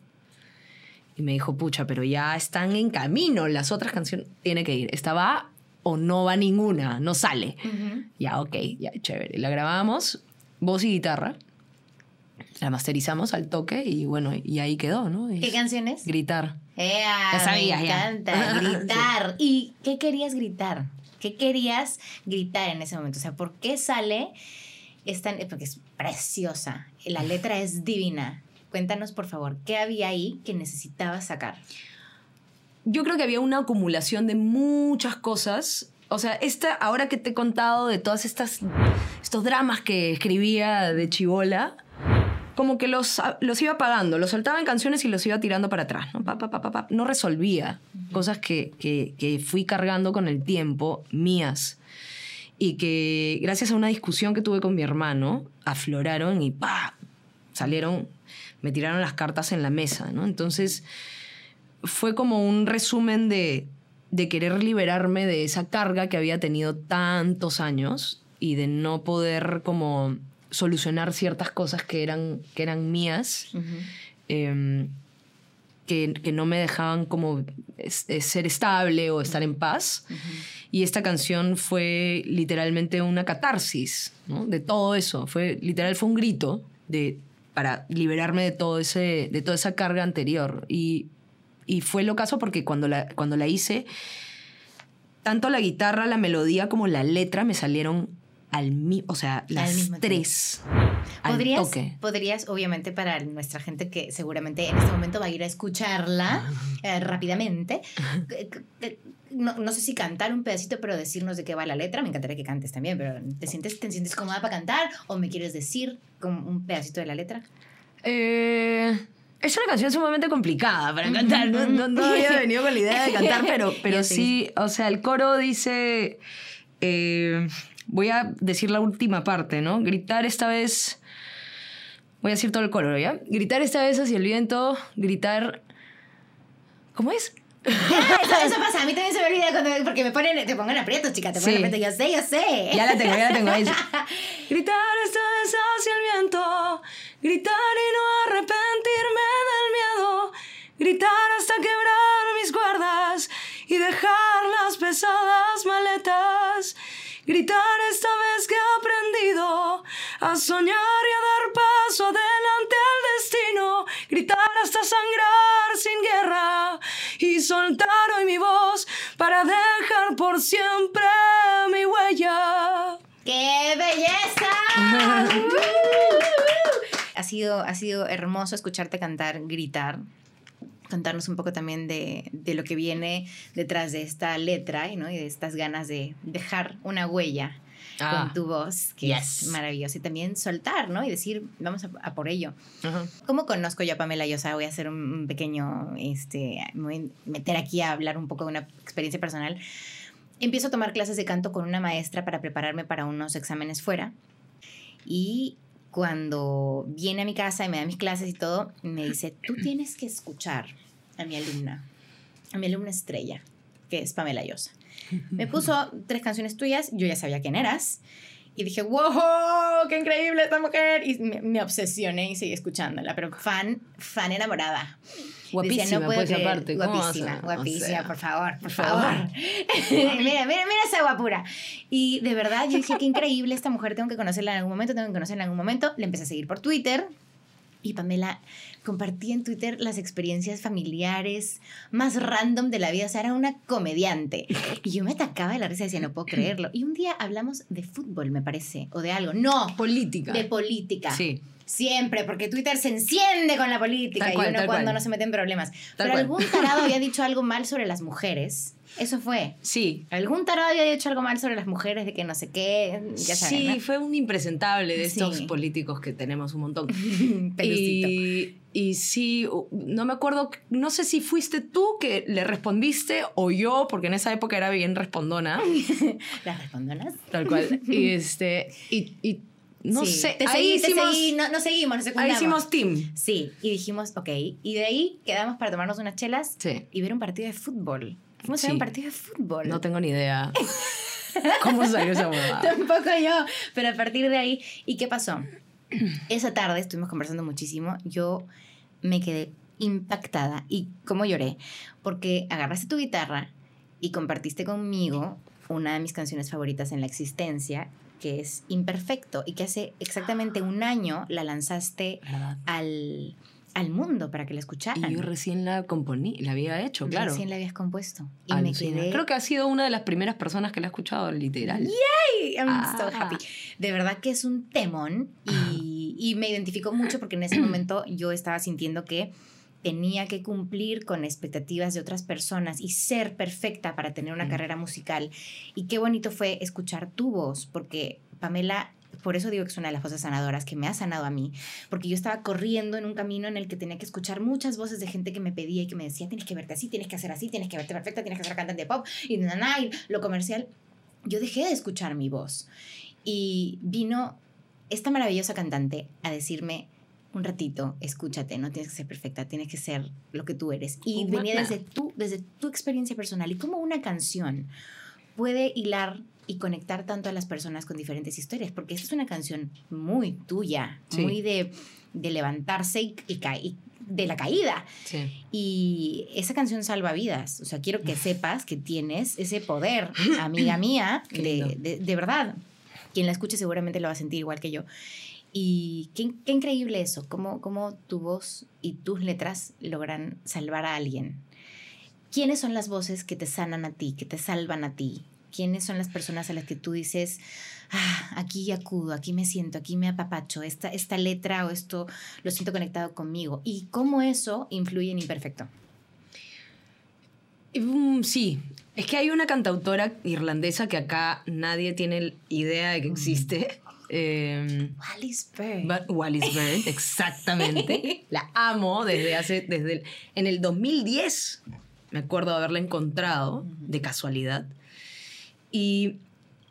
Y me dijo, pucha, pero ya están en camino las otras canciones, tiene que ir. Esta va o no va ninguna, no sale. Ya, ok, ya, chévere. La grabamos, voz y guitarra. La masterizamos al toque y bueno, y ahí quedó, ¿no? ¿Qué Es canciones? Gritar. Ea, Ya sabías, me ya. encanta gritar. ¿Y qué querías gritar? ¿Qué querías gritar en ese momento? O sea, ¿por qué sale esta, porque es preciosa, la letra es divina. Cuéntanos, por favor, ¿qué había ahí que necesitabas sacar? Yo creo que había una acumulación de muchas cosas. O sea, esta, ahora que te he contado de todas estas estos dramas que escribía de chivola, como que los, los iba apagando, los soltaba en canciones y los iba tirando para atrás. No, pa, pa, pa, pa, pa. no resolvía cosas que, que, que fui cargando con el tiempo, mías. Y que gracias a una discusión que tuve con mi hermano, afloraron y ¡pa! salieron, me tiraron las cartas en la mesa, ¿no? Entonces fue como un resumen de, de querer liberarme de esa carga que había tenido tantos años y de no poder como solucionar ciertas cosas que eran, que eran mías, eh, que, que, no me dejaban como es, es ser estable o estar en paz. Y esta canción fue literalmente una catarsis ¿no? de todo eso. Fue, literal, fue un grito de, para liberarme de, todo ese, de toda esa carga anterior. Y, y fue lo caso porque cuando la, cuando la hice, tanto la guitarra, la melodía como la letra me salieron al mismo, o sea, las mismo tres. Al ¿Podrías, toque. podrías, obviamente, para nuestra gente que seguramente en este momento va a ir a escucharla eh, rápidamente, no, no, sé si cantar un pedacito, pero decirnos de qué va la letra. Me encantaría que cantes también, pero ¿te sientes, te sientes cómoda para cantar o me quieres decir un pedacito de la letra? Eh, es una canción sumamente complicada para cantar. No, no, no había venido con la idea de cantar, pero, pero sí, o sea, el coro dice. Eh, voy a decir la última parte, ¿no? Gritar esta vez. Voy a decir todo el coro, ¿ya? Gritar esta vez hacia el viento, gritar. ¿Cómo es? eso, eso, pasa, a mí también se me olvida cuando, porque me ponen, te pongan aprietos, chica, te ponen sí. aprietos, yo sé, yo sé. Ya la tengo, ya la tengo. Ahí. gritar esta vez hacia el viento, gritar y no arrepentirme del miedo, gritar hasta Gritar esta vez que he aprendido a soñar y a dar paso adelante al destino. Gritar hasta sangrar sin guerra y soltar hoy mi voz para dejar por siempre mi huella. ¡Qué belleza! ha, sido, ha sido hermoso escucharte cantar, gritar contarnos un poco también de, de, lo que viene detrás de esta letra ¿no? y de estas ganas de dejar una huella ah, con tu voz, que yes. es maravilloso. Y también soltar, ¿no? Y decir, vamos a, a por ello. Uh -huh. ¿Cómo conozco yo a Pamela Llosa? Voy a hacer un, un, pequeño, este, me voy a meter aquí a hablar un poco de una experiencia personal. Empiezo a tomar clases de canto con una maestra para prepararme para unos exámenes fuera. Y cuando viene a mi casa y me da mis clases y todo, me dice, tú tienes que escuchar a mi alumna, a mi alumna estrella, que es Pamela Llosa. Me puso tres canciones tuyas, yo ya sabía quién eras, y dije, wow, qué increíble esta mujer, y me, me obsesioné y seguí escuchándola, pero fan, fan enamorada. Guapísima, Decía, no puedo pues, creer. aparte. Guapísima, guapísima, o sea, por favor, por favor. mira, mira, mira esa guapura. Y de verdad, yo dije, qué increíble esta mujer, tengo que conocerla en algún momento, tengo que conocerla en algún momento. Le empecé a seguir por Twitter. Y Pamela compartía en Twitter las experiencias familiares más random de la vida. O sea, era una comediante. Y yo me atacaba de la risa y decía, no puedo creerlo. Y un día hablamos de fútbol, me parece, o de algo. No. Política. De política. Sí. Siempre, porque Twitter se enciende con la política Tal y cual, uno cuando cual. no se mete en problemas. Pero cual. algún tarado había dicho algo mal sobre las mujeres. Eso fue. Sí. Algún tarado había dicho algo mal sobre las mujeres, de que no sé qué, ya sí, ¿no? fue un impresentable de estos Sí. políticos que tenemos un montón. Y, y sí, no me acuerdo, no sé si fuiste tú que le respondiste o yo, porque en esa época era bien respondona, ¿Las respondonas? tal cual. Y este, y, y no Sí, sé, Te ahí seguí, te hicimos, seguí, no, no seguimos, ahí hicimos team. Sí, y dijimos, ok. Y de ahí quedamos para tomarnos unas chelas Sí. y ver un partido de fútbol. Fuimos a Sí. un partido de fútbol. No tengo ni idea cómo salió esa huevada. Tampoco yo. Pero a partir de ahí, ¿y qué pasó? Esa tarde estuvimos conversando muchísimo. Yo me quedé impactada. ¿Y cómo lloré? Porque agarraste tu guitarra y compartiste conmigo una de mis canciones favoritas en la existencia, que es Imperfecto, y que hace exactamente un año la lanzaste ¿Verdad? al, al mundo para que la escucharan. Y yo recién la componí, la había hecho, claro. Recién la habías compuesto. Y Alucina. me quedé... Creo que ha sido una de las primeras personas que la ha escuchado, literal. Ay, I'm so Ah. happy. De verdad que es un temón y, y me identificó mucho porque en ese momento yo estaba sintiendo que tenía que cumplir con expectativas de otras personas y ser perfecta para tener una Mm. carrera musical. Y qué bonito fue escuchar tu voz, porque Pamela, por eso digo que es una de las voces sanadoras que me ha sanado a mí, porque yo estaba corriendo en un camino en el que tenía que escuchar muchas voces de gente que me pedía y que me decía, tienes que verte así, tienes que hacer así, tienes que verte perfecta, tienes que ser cantante de pop y, na, na, y lo comercial. Yo dejé de escuchar mi voz y vino esta maravillosa cantante a decirme, un ratito, escúchate, no tienes que ser perfecta, tienes que ser lo que tú eres. Y Humana. venía desde tu, desde tu experiencia personal y cómo una canción puede hilar y conectar tanto a las personas con diferentes historias, porque esta es una canción muy tuya, Sí. muy de, de levantarse y, y de la caída. Sí. Y esa canción salva vidas. O sea, quiero que sepas que tienes ese poder, amiga mía, de, de- de verdad. Quien la escuche seguramente lo va a sentir igual que yo. Y qué, qué increíble eso, cómo, cómo tu voz y tus letras logran salvar a alguien. ¿Quiénes son las voces que te sanan a ti, que te salvan a ti? ¿Quiénes son las personas a las que tú dices, ah, aquí acudo, aquí me siento, aquí me apapacho, esta, esta letra o esto lo siento conectado conmigo? ¿Y cómo eso influye en Imperfecto? Mm, sí, es que hay una cantautora irlandesa que acá nadie tiene idea de que existe. Eh, Wallis Bird. Wallis Bird, exactamente. La amo desde hace, desde el, en el 2010. Me acuerdo de haberla encontrado de casualidad. Y,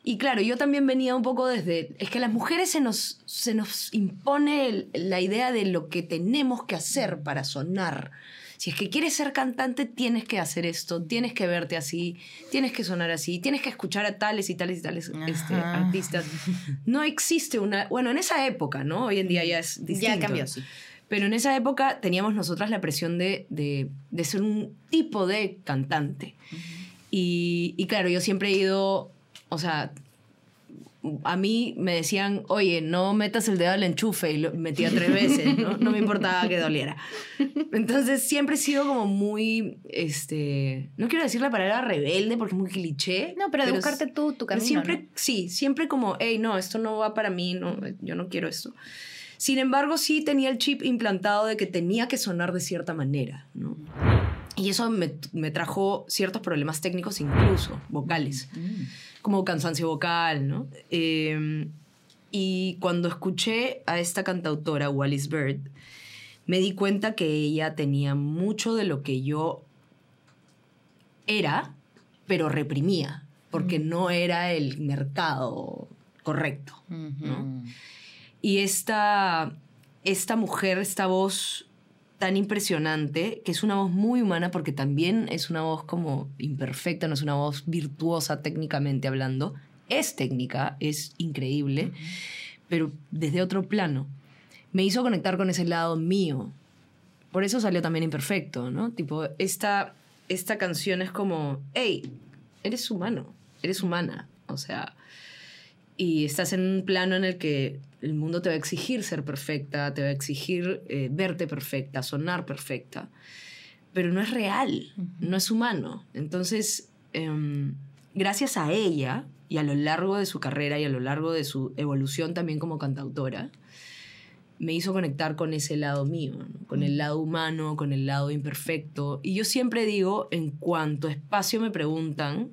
y claro, yo también venía un poco desde, es que a las mujeres se nos, se nos impone el- la idea de lo que tenemos que hacer para sonar. Si es que quieres ser cantante, tienes que hacer esto, tienes que verte así, tienes que sonar así, tienes que escuchar a tales y tales y tales este, artistas. No existe una... Bueno, en esa época, ¿no? Hoy en día ya es distinto. Ya cambió, sí. Pero en esa época teníamos nosotras la presión de, de- de ser un tipo de cantante. Y, y claro, yo siempre he ido, o sea, a mí me decían, oye, no metas el dedo al enchufe y lo metía tres veces, ¿no? No me importaba que doliera. Entonces siempre he sido como muy, este, no quiero decir la palabra rebelde porque es muy cliché. No, pero de buscarte tú, tu camino. siempre, ¿no? sí, siempre como, hey, no, esto no va para mí, no, yo no quiero esto. Sin embargo, sí tenía el chip implantado de que tenía que sonar de cierta manera, ¿no? Y eso me, me trajo ciertos problemas técnicos, incluso vocales, Mm. como cansancio vocal, ¿no? Eh, y cuando escuché a esta cantautora, Wallis Bird, me di cuenta que ella tenía mucho de lo que yo era, pero reprimía, porque no era el mercado correcto. Y esta, esta mujer, esta voz tan impresionante, que es una voz muy humana porque también es una voz como imperfecta, no es una voz virtuosa técnicamente hablando, es técnica, es increíble, pero desde otro plano. Me hizo conectar con ese lado mío. Por eso salió también imperfecto, ¿no? Tipo, esta, esta canción es como, hey, eres humano, eres humana. O sea, y estás en un plano en el que el mundo te va a exigir ser perfecta, te va a exigir eh, verte perfecta, sonar perfecta, pero no es real, no es humano. Entonces, em, gracias a ella y a lo largo de su carrera y a lo largo de su evolución también como cantautora, me hizo conectar con ese lado mío, ¿no? con el lado humano, con el lado imperfecto. Y yo siempre digo, en cuanto espacio me preguntan,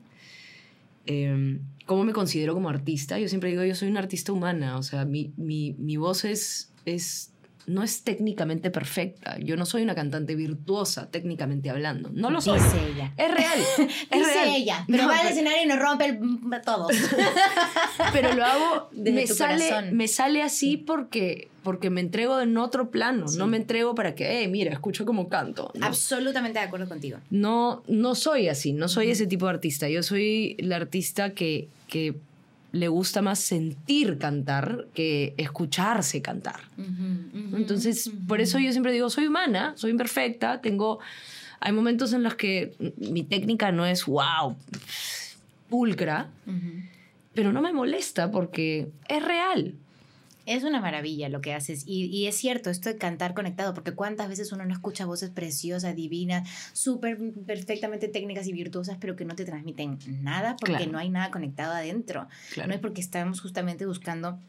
eh, ¿cómo me considero como artista? Yo siempre digo, yo soy una artista humana, o sea, mi, mi, mi voz es, es, no es técnicamente perfecta, yo no soy una cantante virtuosa, técnicamente hablando, no lo soy. Dice ella. Es real. es Dice real. ella. Pero No, va al escenario y nos rompe el, a todos. pero lo hago, Desde me sale, corazón. me sale así porque, porque me entrego en otro plano, Sí. no me entrego para que, hey, mira, escucho como canto. ¿no? Absolutamente de acuerdo contigo. no, no soy así, no soy ese tipo de artista. Yo soy la artista que, que le gusta más sentir cantar que escucharse cantar. ¿no? Entonces, por eso yo siempre digo, soy humana, soy imperfecta, tengo... Hay momentos en los que mi técnica no es wow, pulcra, pero no me molesta porque es real. Es una maravilla lo que haces. Y, y es cierto, esto de cantar conectado, porque cuántas veces uno no escucha voces preciosas, divinas, súper perfectamente técnicas y virtuosas, pero que no te transmiten nada porque Claro. no hay nada conectado adentro. Claro. No es porque estamos justamente buscando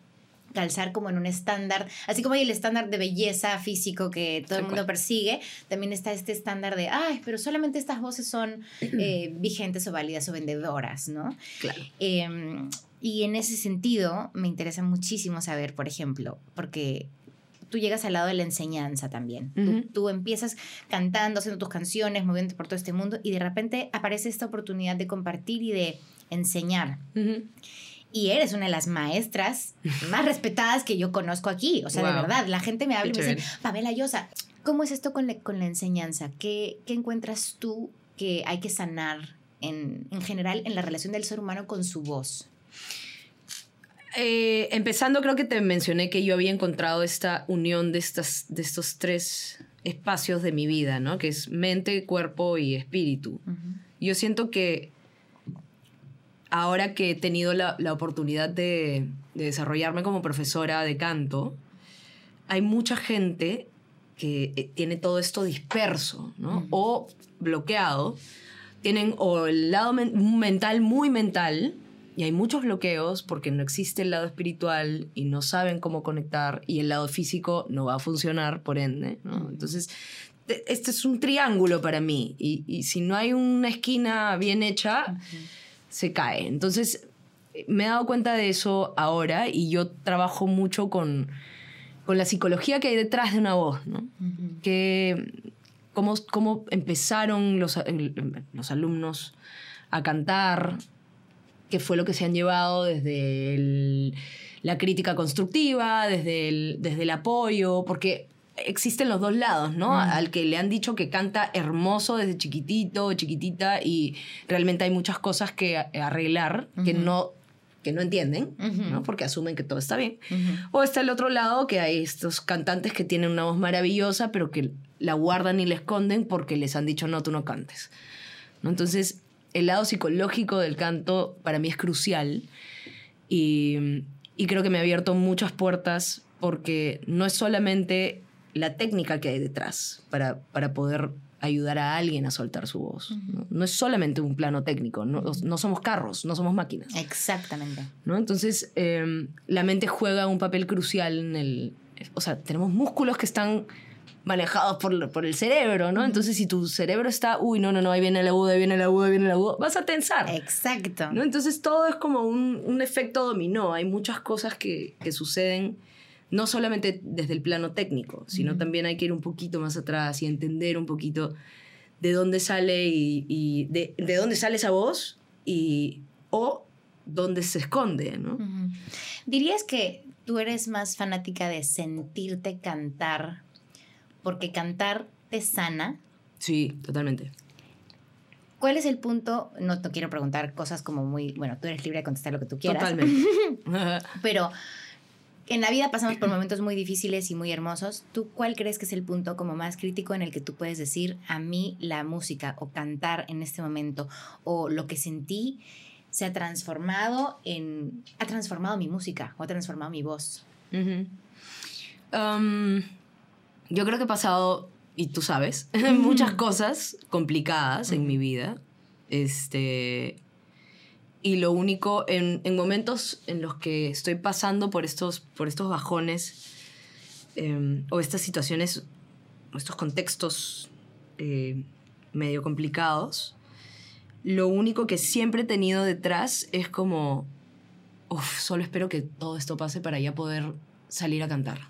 calzar como en un estándar, así como hay el estándar de belleza físico que todo el mundo persigue, también está este estándar de, ay, pero solamente estas voces son eh, vigentes o válidas o vendedoras, ¿no? Claro. Eh, y en ese sentido, me interesa muchísimo saber, por ejemplo, porque tú llegas al lado de la enseñanza también. Tú- Ujú. tú, empiezas cantando, haciendo tus canciones, moviéndote por todo este mundo y de repente aparece esta oportunidad de compartir y de enseñar. Ujú. Y eres una de las maestras más respetadas que yo conozco aquí. O sea, de Wow. verdad, la gente me habla Qué y me dice. Pamela Llosa, ¿cómo es esto con la, con la enseñanza? ¿Qué, qué encuentras tú que hay que sanar en, en general en la relación del ser humano con su voz? Eh, empezando, creo que te mencioné que yo había encontrado esta unión de, estas, de estos tres espacios de mi vida, ¿no? Que es mente, cuerpo y espíritu. Yo siento que ahora que he tenido la, la oportunidad de, de desarrollarme como profesora de canto, hay mucha gente que eh, tiene todo esto disperso, ¿no? O bloqueado. Tienen o el lado men- mental muy mental, y hay muchos bloqueos porque no existe el lado espiritual y no saben cómo conectar, y el lado físico no va a funcionar, por ende, ¿no? Entonces, te- este es un triángulo para mí, y, y si no hay una esquina bien hecha, se cae. Entonces, me he dado cuenta de eso ahora y yo trabajo mucho con, con la psicología que hay detrás de una voz, ¿no? Que, cómo, cómo empezaron los, los alumnos a cantar, qué fue lo que se han llevado desde el- la crítica constructiva, desde el, desde el apoyo, porque existen los dos lados, ¿no? Mm. Al que le han dicho que canta hermoso desde chiquitito, chiquitita, y realmente hay muchas cosas que arreglar que, no, que no entienden, Ujú. ¿no? Porque asumen que todo está bien. Ujú. O está el otro lado, que hay estos cantantes que tienen una voz maravillosa, pero que la guardan y la esconden porque les han dicho, no, tú no cantes. ¿No? Entonces, el lado psicológico del canto para mí es crucial y, y creo que me ha abierto muchas puertas porque no es solamente la técnica que hay detrás para, para poder ayudar a alguien a soltar su voz. ¿no? No es solamente un plano técnico, no, no somos carros, no somos máquinas. Exactamente. ¿no? Entonces, eh, la mente juega un papel crucial en el... O sea, tenemos músculos que están manejados por, por el cerebro, ¿no? Entonces, si tu cerebro está, uy, no, no, no, ahí viene el agudo, ahí viene el agudo, ahí viene el agudo, vas a tensar. Exacto. ¿no? Entonces, todo es como un, un efecto dominó. Hay muchas cosas que, que suceden, no solamente desde el plano técnico, sino también hay que ir un poquito más atrás y entender un poquito de dónde sale y, y de, de dónde sale esa voz y o dónde se esconde, ¿no? ¿Dirías que tú eres más fanática de sentirte cantar porque cantar te sana? Sí, totalmente. ¿Cuál es el punto? No te quiero preguntar cosas como muy, bueno, tú eres libre de contestar lo que tú quieras. Totalmente. Pero en la vida pasamos por momentos muy difíciles y muy hermosos. ¿Tú cuál crees que es el punto como más crítico en el que tú puedes decir a mí la música o cantar en este momento o lo que sentí se ha transformado en ha transformado mi música o ha transformado mi voz? Ujú. Um, yo creo que he pasado, y tú sabes, muchas cosas complicadas en mi vida. Este. Y lo único, en, en momentos en los que estoy pasando por estos, por estos bajones, eh, o estas situaciones, estos contextos eh, medio complicados, lo único que siempre he tenido detrás es como, uff, solo espero que todo esto pase para ya poder salir a cantar.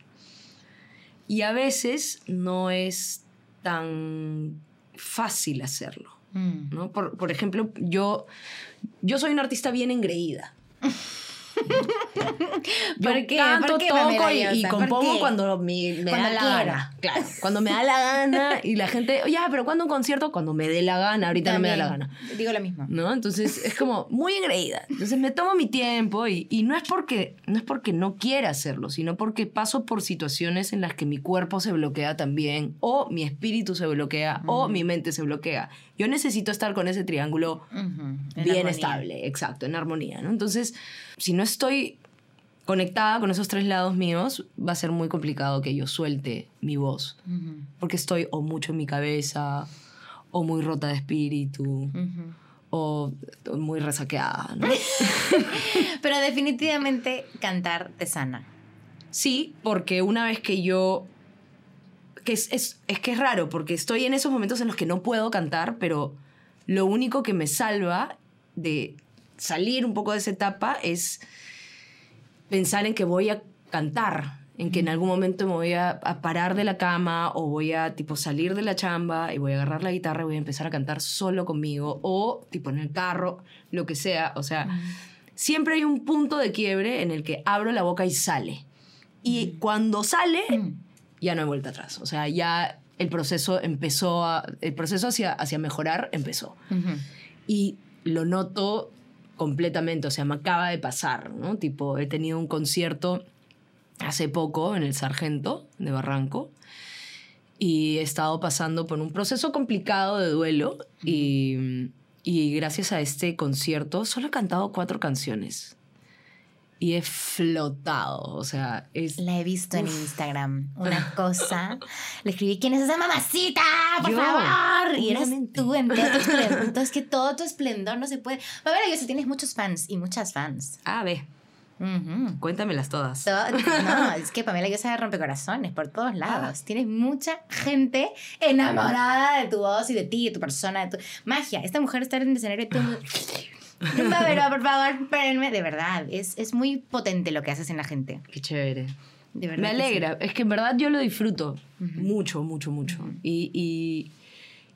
Y a veces no es tan fácil hacerlo. Mm. ¿no? Por, por ejemplo, yo, yo soy una artista bien engreída. ¿Por qué? canto, ¿Por qué, toco y, compongo cuando me, me Cuando da la quiera. gana. Claro, cuando me da la gana y la gente, ya, pero ¿cuándo un concierto? Cuando me dé la gana, ahorita no me da la gana. Digo lo mismo. ¿no? Entonces es como muy engreída. Entonces me tomo mi tiempo y, y no, es porque, no es porque no quiera hacerlo, sino porque paso por situaciones en las que mi cuerpo se bloquea también, o mi espíritu se bloquea, o mi mente se bloquea. Yo necesito estar con ese triángulo bien armonía. estable, exacto, en armonía, ¿no? Entonces, si no estoy conectada con esos tres lados míos, va a ser muy complicado que yo suelte mi voz, Ujú, porque estoy o mucho en mi cabeza, o muy rota de espíritu, ujú. o muy resaqueada, ¿no? Pero definitivamente cantar te sana. Sí, porque una vez que yo... Que es, es, es que es raro, porque estoy en esos momentos en los que no puedo cantar, pero lo único que me salva de salir un poco de esa etapa es pensar en que voy a cantar, en que en algún momento me voy a, a parar de la cama o voy a tipo salir de la chamba y voy a agarrar la guitarra y voy a empezar a cantar solo conmigo o tipo en el carro, lo que sea. O sea, siempre hay un punto de quiebre en el que abro la boca y sale. Y cuando sale, Mm. ya no hay vuelta atrás. O sea, ya el proceso empezó a, el proceso hacia, hacia mejorar empezó. Y lo noto completamente, o sea, me acaba de pasar, ¿no? Tipo, he tenido un concierto hace poco en el Sargento de Barranco y he estado pasando por un proceso complicado de duelo y, y gracias a este concierto solo he cantado cuatro canciones y he flotado, o sea, es... La he visto en Instagram. Una cosa. Le escribí, ¿quién es esa mamacita? ¡Por Yo, favor! Y obviamente. tú en todo tu esplendor. Entonces, que todo tu esplendor no se puede. Pamela, yo sé, tienes muchos fans y muchas fans. Ah, ve, Ujú. cuéntamelas todas. Todo- no, es que Pamela yo sabe rompecorazones por todos lados. Tienes mucha gente enamorada de tu voz y de ti, de tu persona, de tu magia. Esta mujer está en el escenario y tú. Pero, por favor, espérenme. De verdad, es, es muy potente lo que haces en la gente. Qué chévere. De verdad. Me que sí. alegra, es que en verdad yo lo disfruto mucho, mucho, mucho. y, y,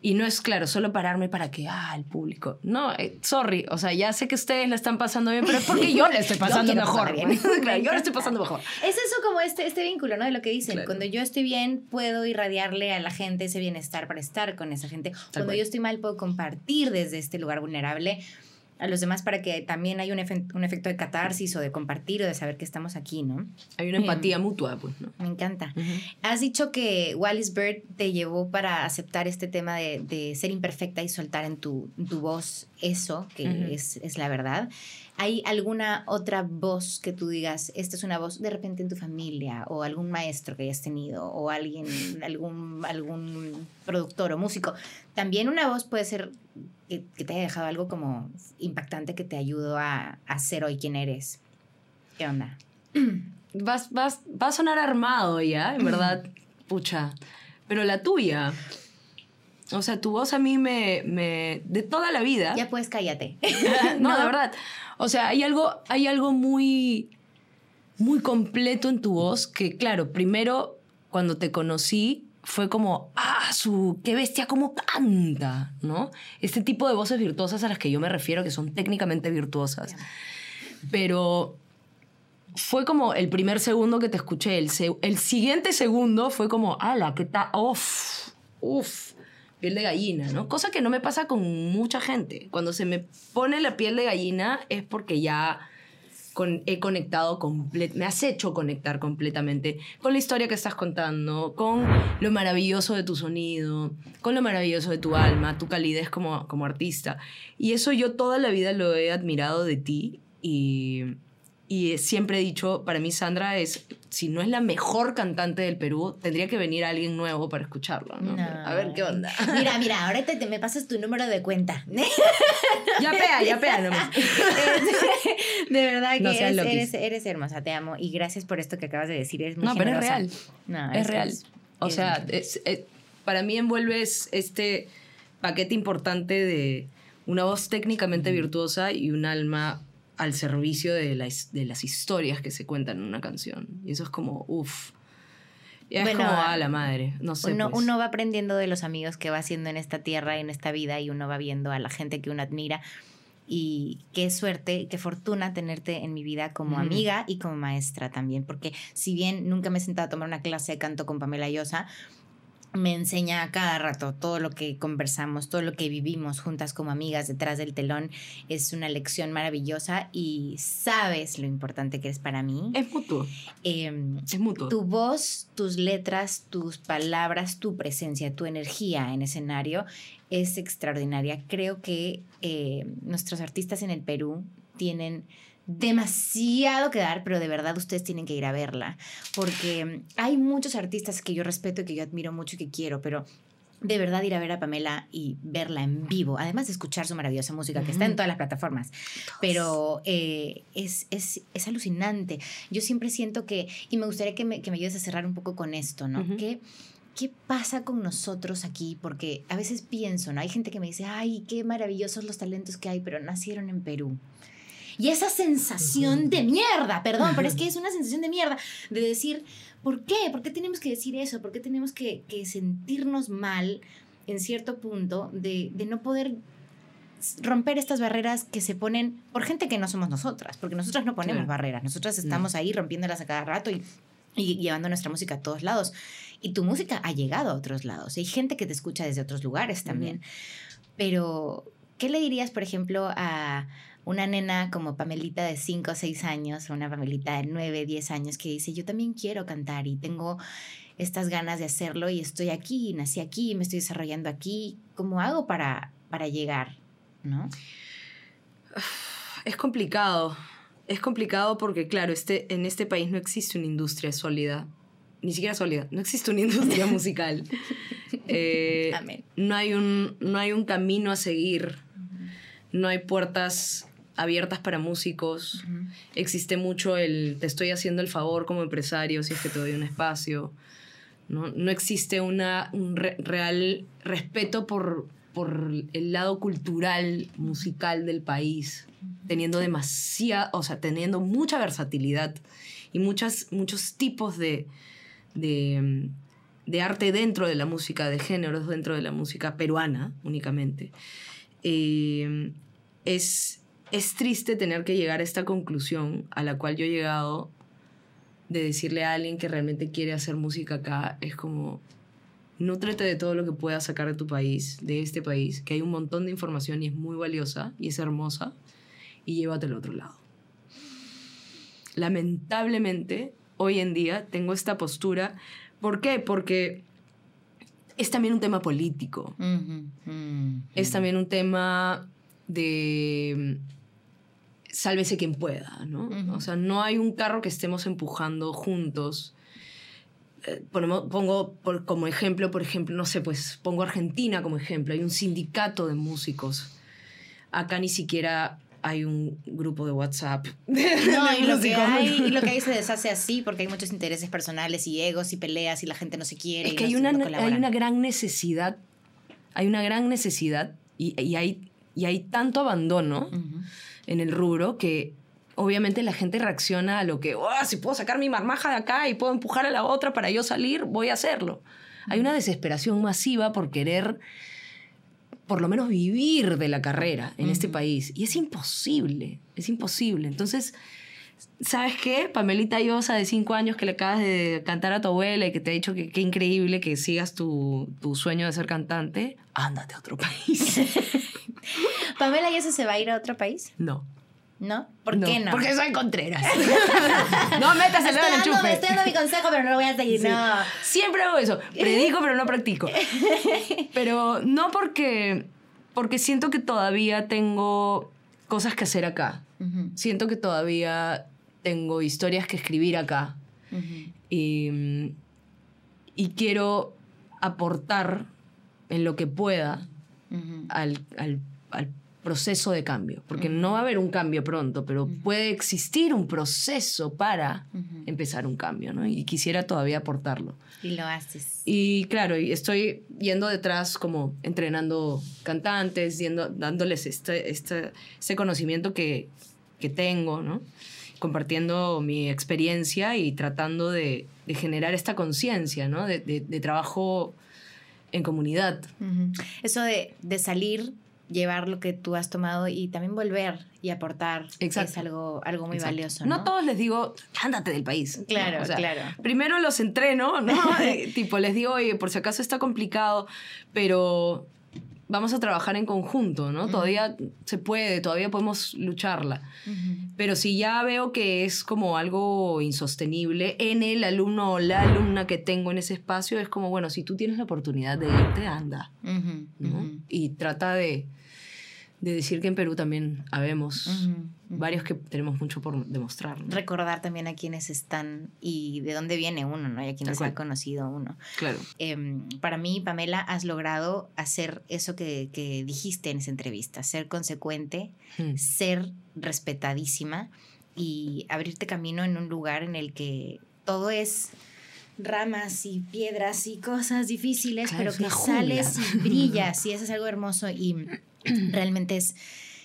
y no es claro, solo pararme para que, ah, el público. No, eh, sorry, o sea, ya sé que ustedes la están pasando bien, pero es porque yo la estoy pasando mejor. bien. Claro, yo la estoy pasando mejor. Es eso como este, este vínculo, ¿no? De lo que dicen. Claro. Cuando yo estoy bien, puedo irradiarle a la gente ese bienestar para estar con esa gente. Cuando cual. yo estoy mal, puedo compartir desde este lugar vulnerable a los demás para que también haya un, efe- un efecto de catarsis o de compartir o de saber que estamos aquí, ¿no? Hay una empatía mutua, pues, ¿no? Me encanta. Has dicho que Wallis Bird te llevó para aceptar este tema de, de ser imperfecta y soltar en tu, tu voz eso, que es, es la verdad. ¿Hay alguna otra voz que tú digas, esta es una voz de repente en tu familia o algún maestro que hayas tenido o alguien, algún, algún productor o músico? También una voz puede ser que, que te haya dejado algo como impactante que te ayudó a, a ser hoy quien eres. ¿Qué onda? Vas, vas, va a sonar armado ya, en verdad, pucha. Pero la tuya, o sea, tu voz a mí me, me de toda la vida. Ya pues cállate. no, No. de verdad. O sea, hay algo, hay algo muy, muy completo en tu voz que, claro, primero cuando te conocí fue como, ah, su, qué bestia, cómo canta, ¿no? Este tipo de voces virtuosas a las que yo me refiero, que son técnicamente virtuosas. Pero fue como el primer segundo que te escuché. El, el siguiente segundo fue como, ala, qué tal, uff, uff, piel de gallina, ¿no? Cosa que no me pasa con mucha gente. Cuando se me pone la piel de gallina es porque ya he conectado completamente, me has hecho conectar completamente con la historia que estás contando, con lo maravilloso de tu sonido, con lo maravilloso de tu alma, tu calidez como, como artista. Y eso yo toda la vida lo he admirado de ti y, y siempre he dicho, para mí Sandra es, si no es la mejor cantante del Perú, tendría que venir alguien nuevo para escucharlo, ¿no? No. A ver qué onda. Mira, mira, ahora te, te me pasas tu número de cuenta. ya pea, ya pea nomás. de verdad que No eres, eres, eres hermosa, te amo. Y gracias por esto que acabas de decir. Eres muy No, pero es real. No, es real. o sea, es- es- para mí envuelves este paquete importante de una voz técnicamente virtuosa y un alma al servicio de, la his- de las historias que se cuentan en una canción. Y eso es como, uff. Es Bueno, como a la madre. No sé. uno, pues. uno va aprendiendo de los amigos que va haciendo en esta tierra, en esta vida, y uno va viendo a la gente que uno admira. Y qué suerte, qué fortuna tenerte en mi vida como amiga y como maestra también. Porque si bien nunca me he sentado a tomar una clase de canto con Pamela Llosa, me enseña a cada rato todo lo que conversamos, todo lo que vivimos juntas como amigas detrás del telón. Es una lección maravillosa y sabes lo importante que eres para mí. Es mutuo. Em, Es mutuo. tu voz, tus letras, tus palabras, tu presencia, tu energía en escenario es extraordinaria. Creo que eh, nuestros artistas en el Perú tienen demasiado que dar, pero de verdad ustedes tienen que ir a verla, porque mm, hay muchos artistas que yo respeto y que yo admiro mucho y que quiero, pero de verdad ir a ver a Pamela y verla en vivo, además de escuchar su maravillosa música que está en todas las plataformas, pero eh, es, es, es alucinante. Yo siempre siento que, y me gustaría que me, que me ayudes a cerrar un poco con esto, ¿no? ¿Qué, ¿Qué pasa con nosotros aquí? Porque a veces pienso, ¿no? Hay gente que me dice, ay, qué maravillosos los talentos que hay, pero nacieron en Perú. Y esa sensación de mierda, perdón, pero es que es una sensación de mierda de decir, ¿por qué? ¿Por qué tenemos que decir eso? ¿Por qué tenemos que, que sentirnos mal en cierto punto de, de no poder romper estas barreras que se ponen por gente que no somos nosotras? Porque nosotras no ponemos Claro. barreras, nosotras estamos ahí rompiéndolas a cada rato y, y llevando nuestra música a todos lados. Y tu música ha llegado a otros lados. Hay gente que te escucha desde otros lugares también. Pero, ¿qué le dirías, por ejemplo, a una nena como Pamelita de 5 o 6 años, o una Pamelita de 9, 10 años que dice, yo también quiero cantar y tengo estas ganas de hacerlo y estoy aquí, nací aquí, me estoy desarrollando aquí, ¿cómo hago para, para llegar? ¿No? Es complicado. Es complicado porque, claro, este, en este país no existe una industria sólida. Ni siquiera sólida. No existe una industria musical. Eh, Amén. no, hay un, no hay un camino a seguir. No hay puertas abiertas para músicos. Existe mucho el te estoy haciendo el favor como empresario si es que te doy un espacio. No, no existe una, un re- real respeto por, por el lado cultural, musical del país, teniendo demasiada, o sea, teniendo mucha versatilidad y muchas, muchos tipos de, de, mm, de arte dentro de la música, de géneros dentro de la música peruana únicamente. Eh, es, es triste tener que llegar a esta conclusión a la cual yo he llegado de decirle a alguien que realmente quiere hacer música acá, es como, nútrete de todo lo que puedas sacar de tu país, de este país, que hay un montón de información y es muy valiosa y es hermosa, y llévate al otro lado. Lamentablemente, hoy en día tengo esta postura. ¿Por qué? Porque es también un tema político mm, es también un tema de mm, sálvese quien pueda, ¿no? O sea, no hay un carro que estemos empujando juntos. Eh, ponemos- pongo por- como ejemplo, por ejemplo, no sé, pues pongo Argentina como ejemplo. Hay un sindicato de músicos. Acá ni siquiera hay un grupo de WhatsApp. No, y lo, que hay, y lo que hay se deshace así porque hay muchos intereses personales y egos y peleas y la gente no se quiere. Es que hay una, no hay una gran necesidad, hay una gran necesidad y, y hay, y hay tanto abandono en el rubro que obviamente la gente reacciona a lo que, "Oh, si puedo sacar mi marmaja de acá y puedo empujar a la otra para yo salir, voy a hacerlo. Hay una desesperación masiva por querer por lo menos vivir de la carrera en este país. Y es imposible, es imposible. Entonces, ¿sabes qué? Pamelita Llosa, de cinco años, que le acabas de cantar a tu abuela y que te ha dicho que qué increíble que sigas tu, tu sueño de ser cantante, ándate a otro país. ¿Pamela y eso se va a ir a otro país? no. ¿No? ¿Por qué no? Porque soy Contreras. no metas el dedo en el estoy dando mi consejo, pero no lo voy a seguir. Sí. No. Siempre hago eso. Predico, pero no practico. Pero no porque, porque siento que todavía tengo cosas que hacer acá. Siento que todavía tengo historias que escribir acá y, y quiero aportar en lo que pueda al, al- al proceso de cambio, porque no va a haber un cambio pronto, pero puede existir un proceso para empezar un cambio, ¿no? Y quisiera todavía aportarlo. Y lo haces. Y claro, estoy yendo detrás como entrenando cantantes, yendo, dándoles este, este, ese conocimiento que, que tengo, ¿no? Compartiendo mi experiencia y tratando de, de generar esta conciencia, ¿no? De, de- de trabajo en comunidad. Eso de, de salir, llevar lo que tú has tomado y también volver y aportar Exacto. es algo, algo muy Exacto. valioso. No ¿no? todos les digo, ándate del país. Claro, O sea, claro. Primero los entreno, ¿no? Eh, tipo, les digo, oye, por si acaso está complicado, pero vamos a trabajar en conjunto, ¿no? Todavía se puede, todavía podemos lucharla. Pero si ya veo que es como algo insostenible en el alumno o la alumna que tengo en ese espacio, es como, bueno, si tú tienes la oportunidad de irte, anda, ¿no? Y trata de, de decir que en Perú también habemos ujú, ujú. varios que tenemos mucho por demostrar. ¿no? Recordar también a quienes están y de dónde viene uno, ¿no? Y a quienes ha conocido uno. Claro. Em, para mí, Pamela, has logrado hacer eso que, que dijiste en esa entrevista, ser consecuente, ser respetadísima y abrirte camino en un lugar en el que todo es ramas y piedras y cosas difíciles, Claro, pero que sales y brillas y eso es algo hermoso y realmente es,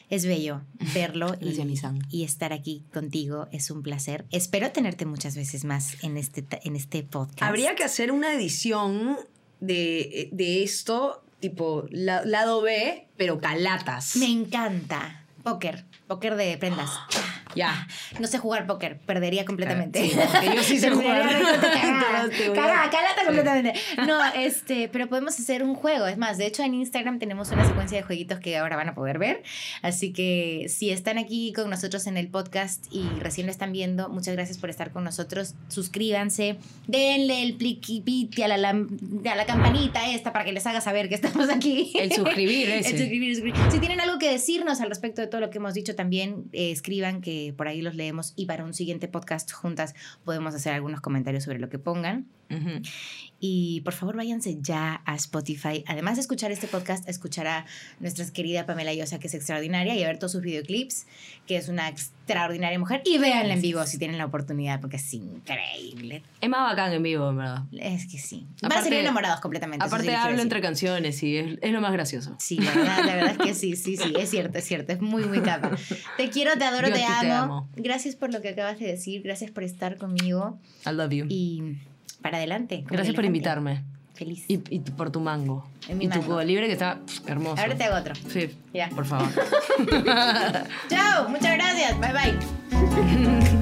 es bello verlo y, estar aquí contigo es un placer. Espero tenerte muchas veces más en este, en este podcast. Habría que hacer una edición de, de esto, tipo la- lado B, pero calatas. Me encanta. Póker, póker de prendas. Ya. No sé jugar póker, perdería completamente. Sí, porque yo sí sé jugar. cagada. Calata completamente. No, este, pero podemos hacer un juego. Es más, de hecho en Instagram tenemos una secuencia de jueguitos que ahora van a poder ver. Así que si están aquí con nosotros en el podcast y recién lo están viendo, muchas gracias por estar con nosotros. Suscríbanse, denle el pliquipiti a la, a la campanita esta para que les haga saber que estamos aquí. El suscribir ese. El suscribir, suscribir. Si tienen algo que decirnos al respecto de todo lo que hemos dicho, también eh, escriban que por ahí los leemos y para un siguiente podcast juntas podemos hacer algunos comentarios sobre lo que pongan. Y por favor váyanse ya a Spotify. Además de escuchar este podcast, escuchar a nuestra querida Pamela Llosa, que es extraordinaria, y a ver todos sus videoclips, que es una extraordinaria mujer. Y véanla en vivo si tienen la oportunidad, porque es increíble. Es más bacán en vivo, en verdad. Es que sí. Van a Aparte- ser enamorados completamente. Aparte hablo entre canciones y es, es lo más gracioso. Sí, la verdad, la verdad es que sí, sí, sí, es cierto, es cierto, es muy, muy capa. Te quiero, te adoro, te ti te amo. amo. Gracias por lo que acabas de decir, gracias por estar conmigo I love you. y para adelante. Gracias por invitarme. Feliz. Y, y tu- por tu mango. Y tu. Cuba libre que está pff, hermoso. Ahora te hago otro. Sí, Ya. por favor. Chao, muchas gracias, bye bye.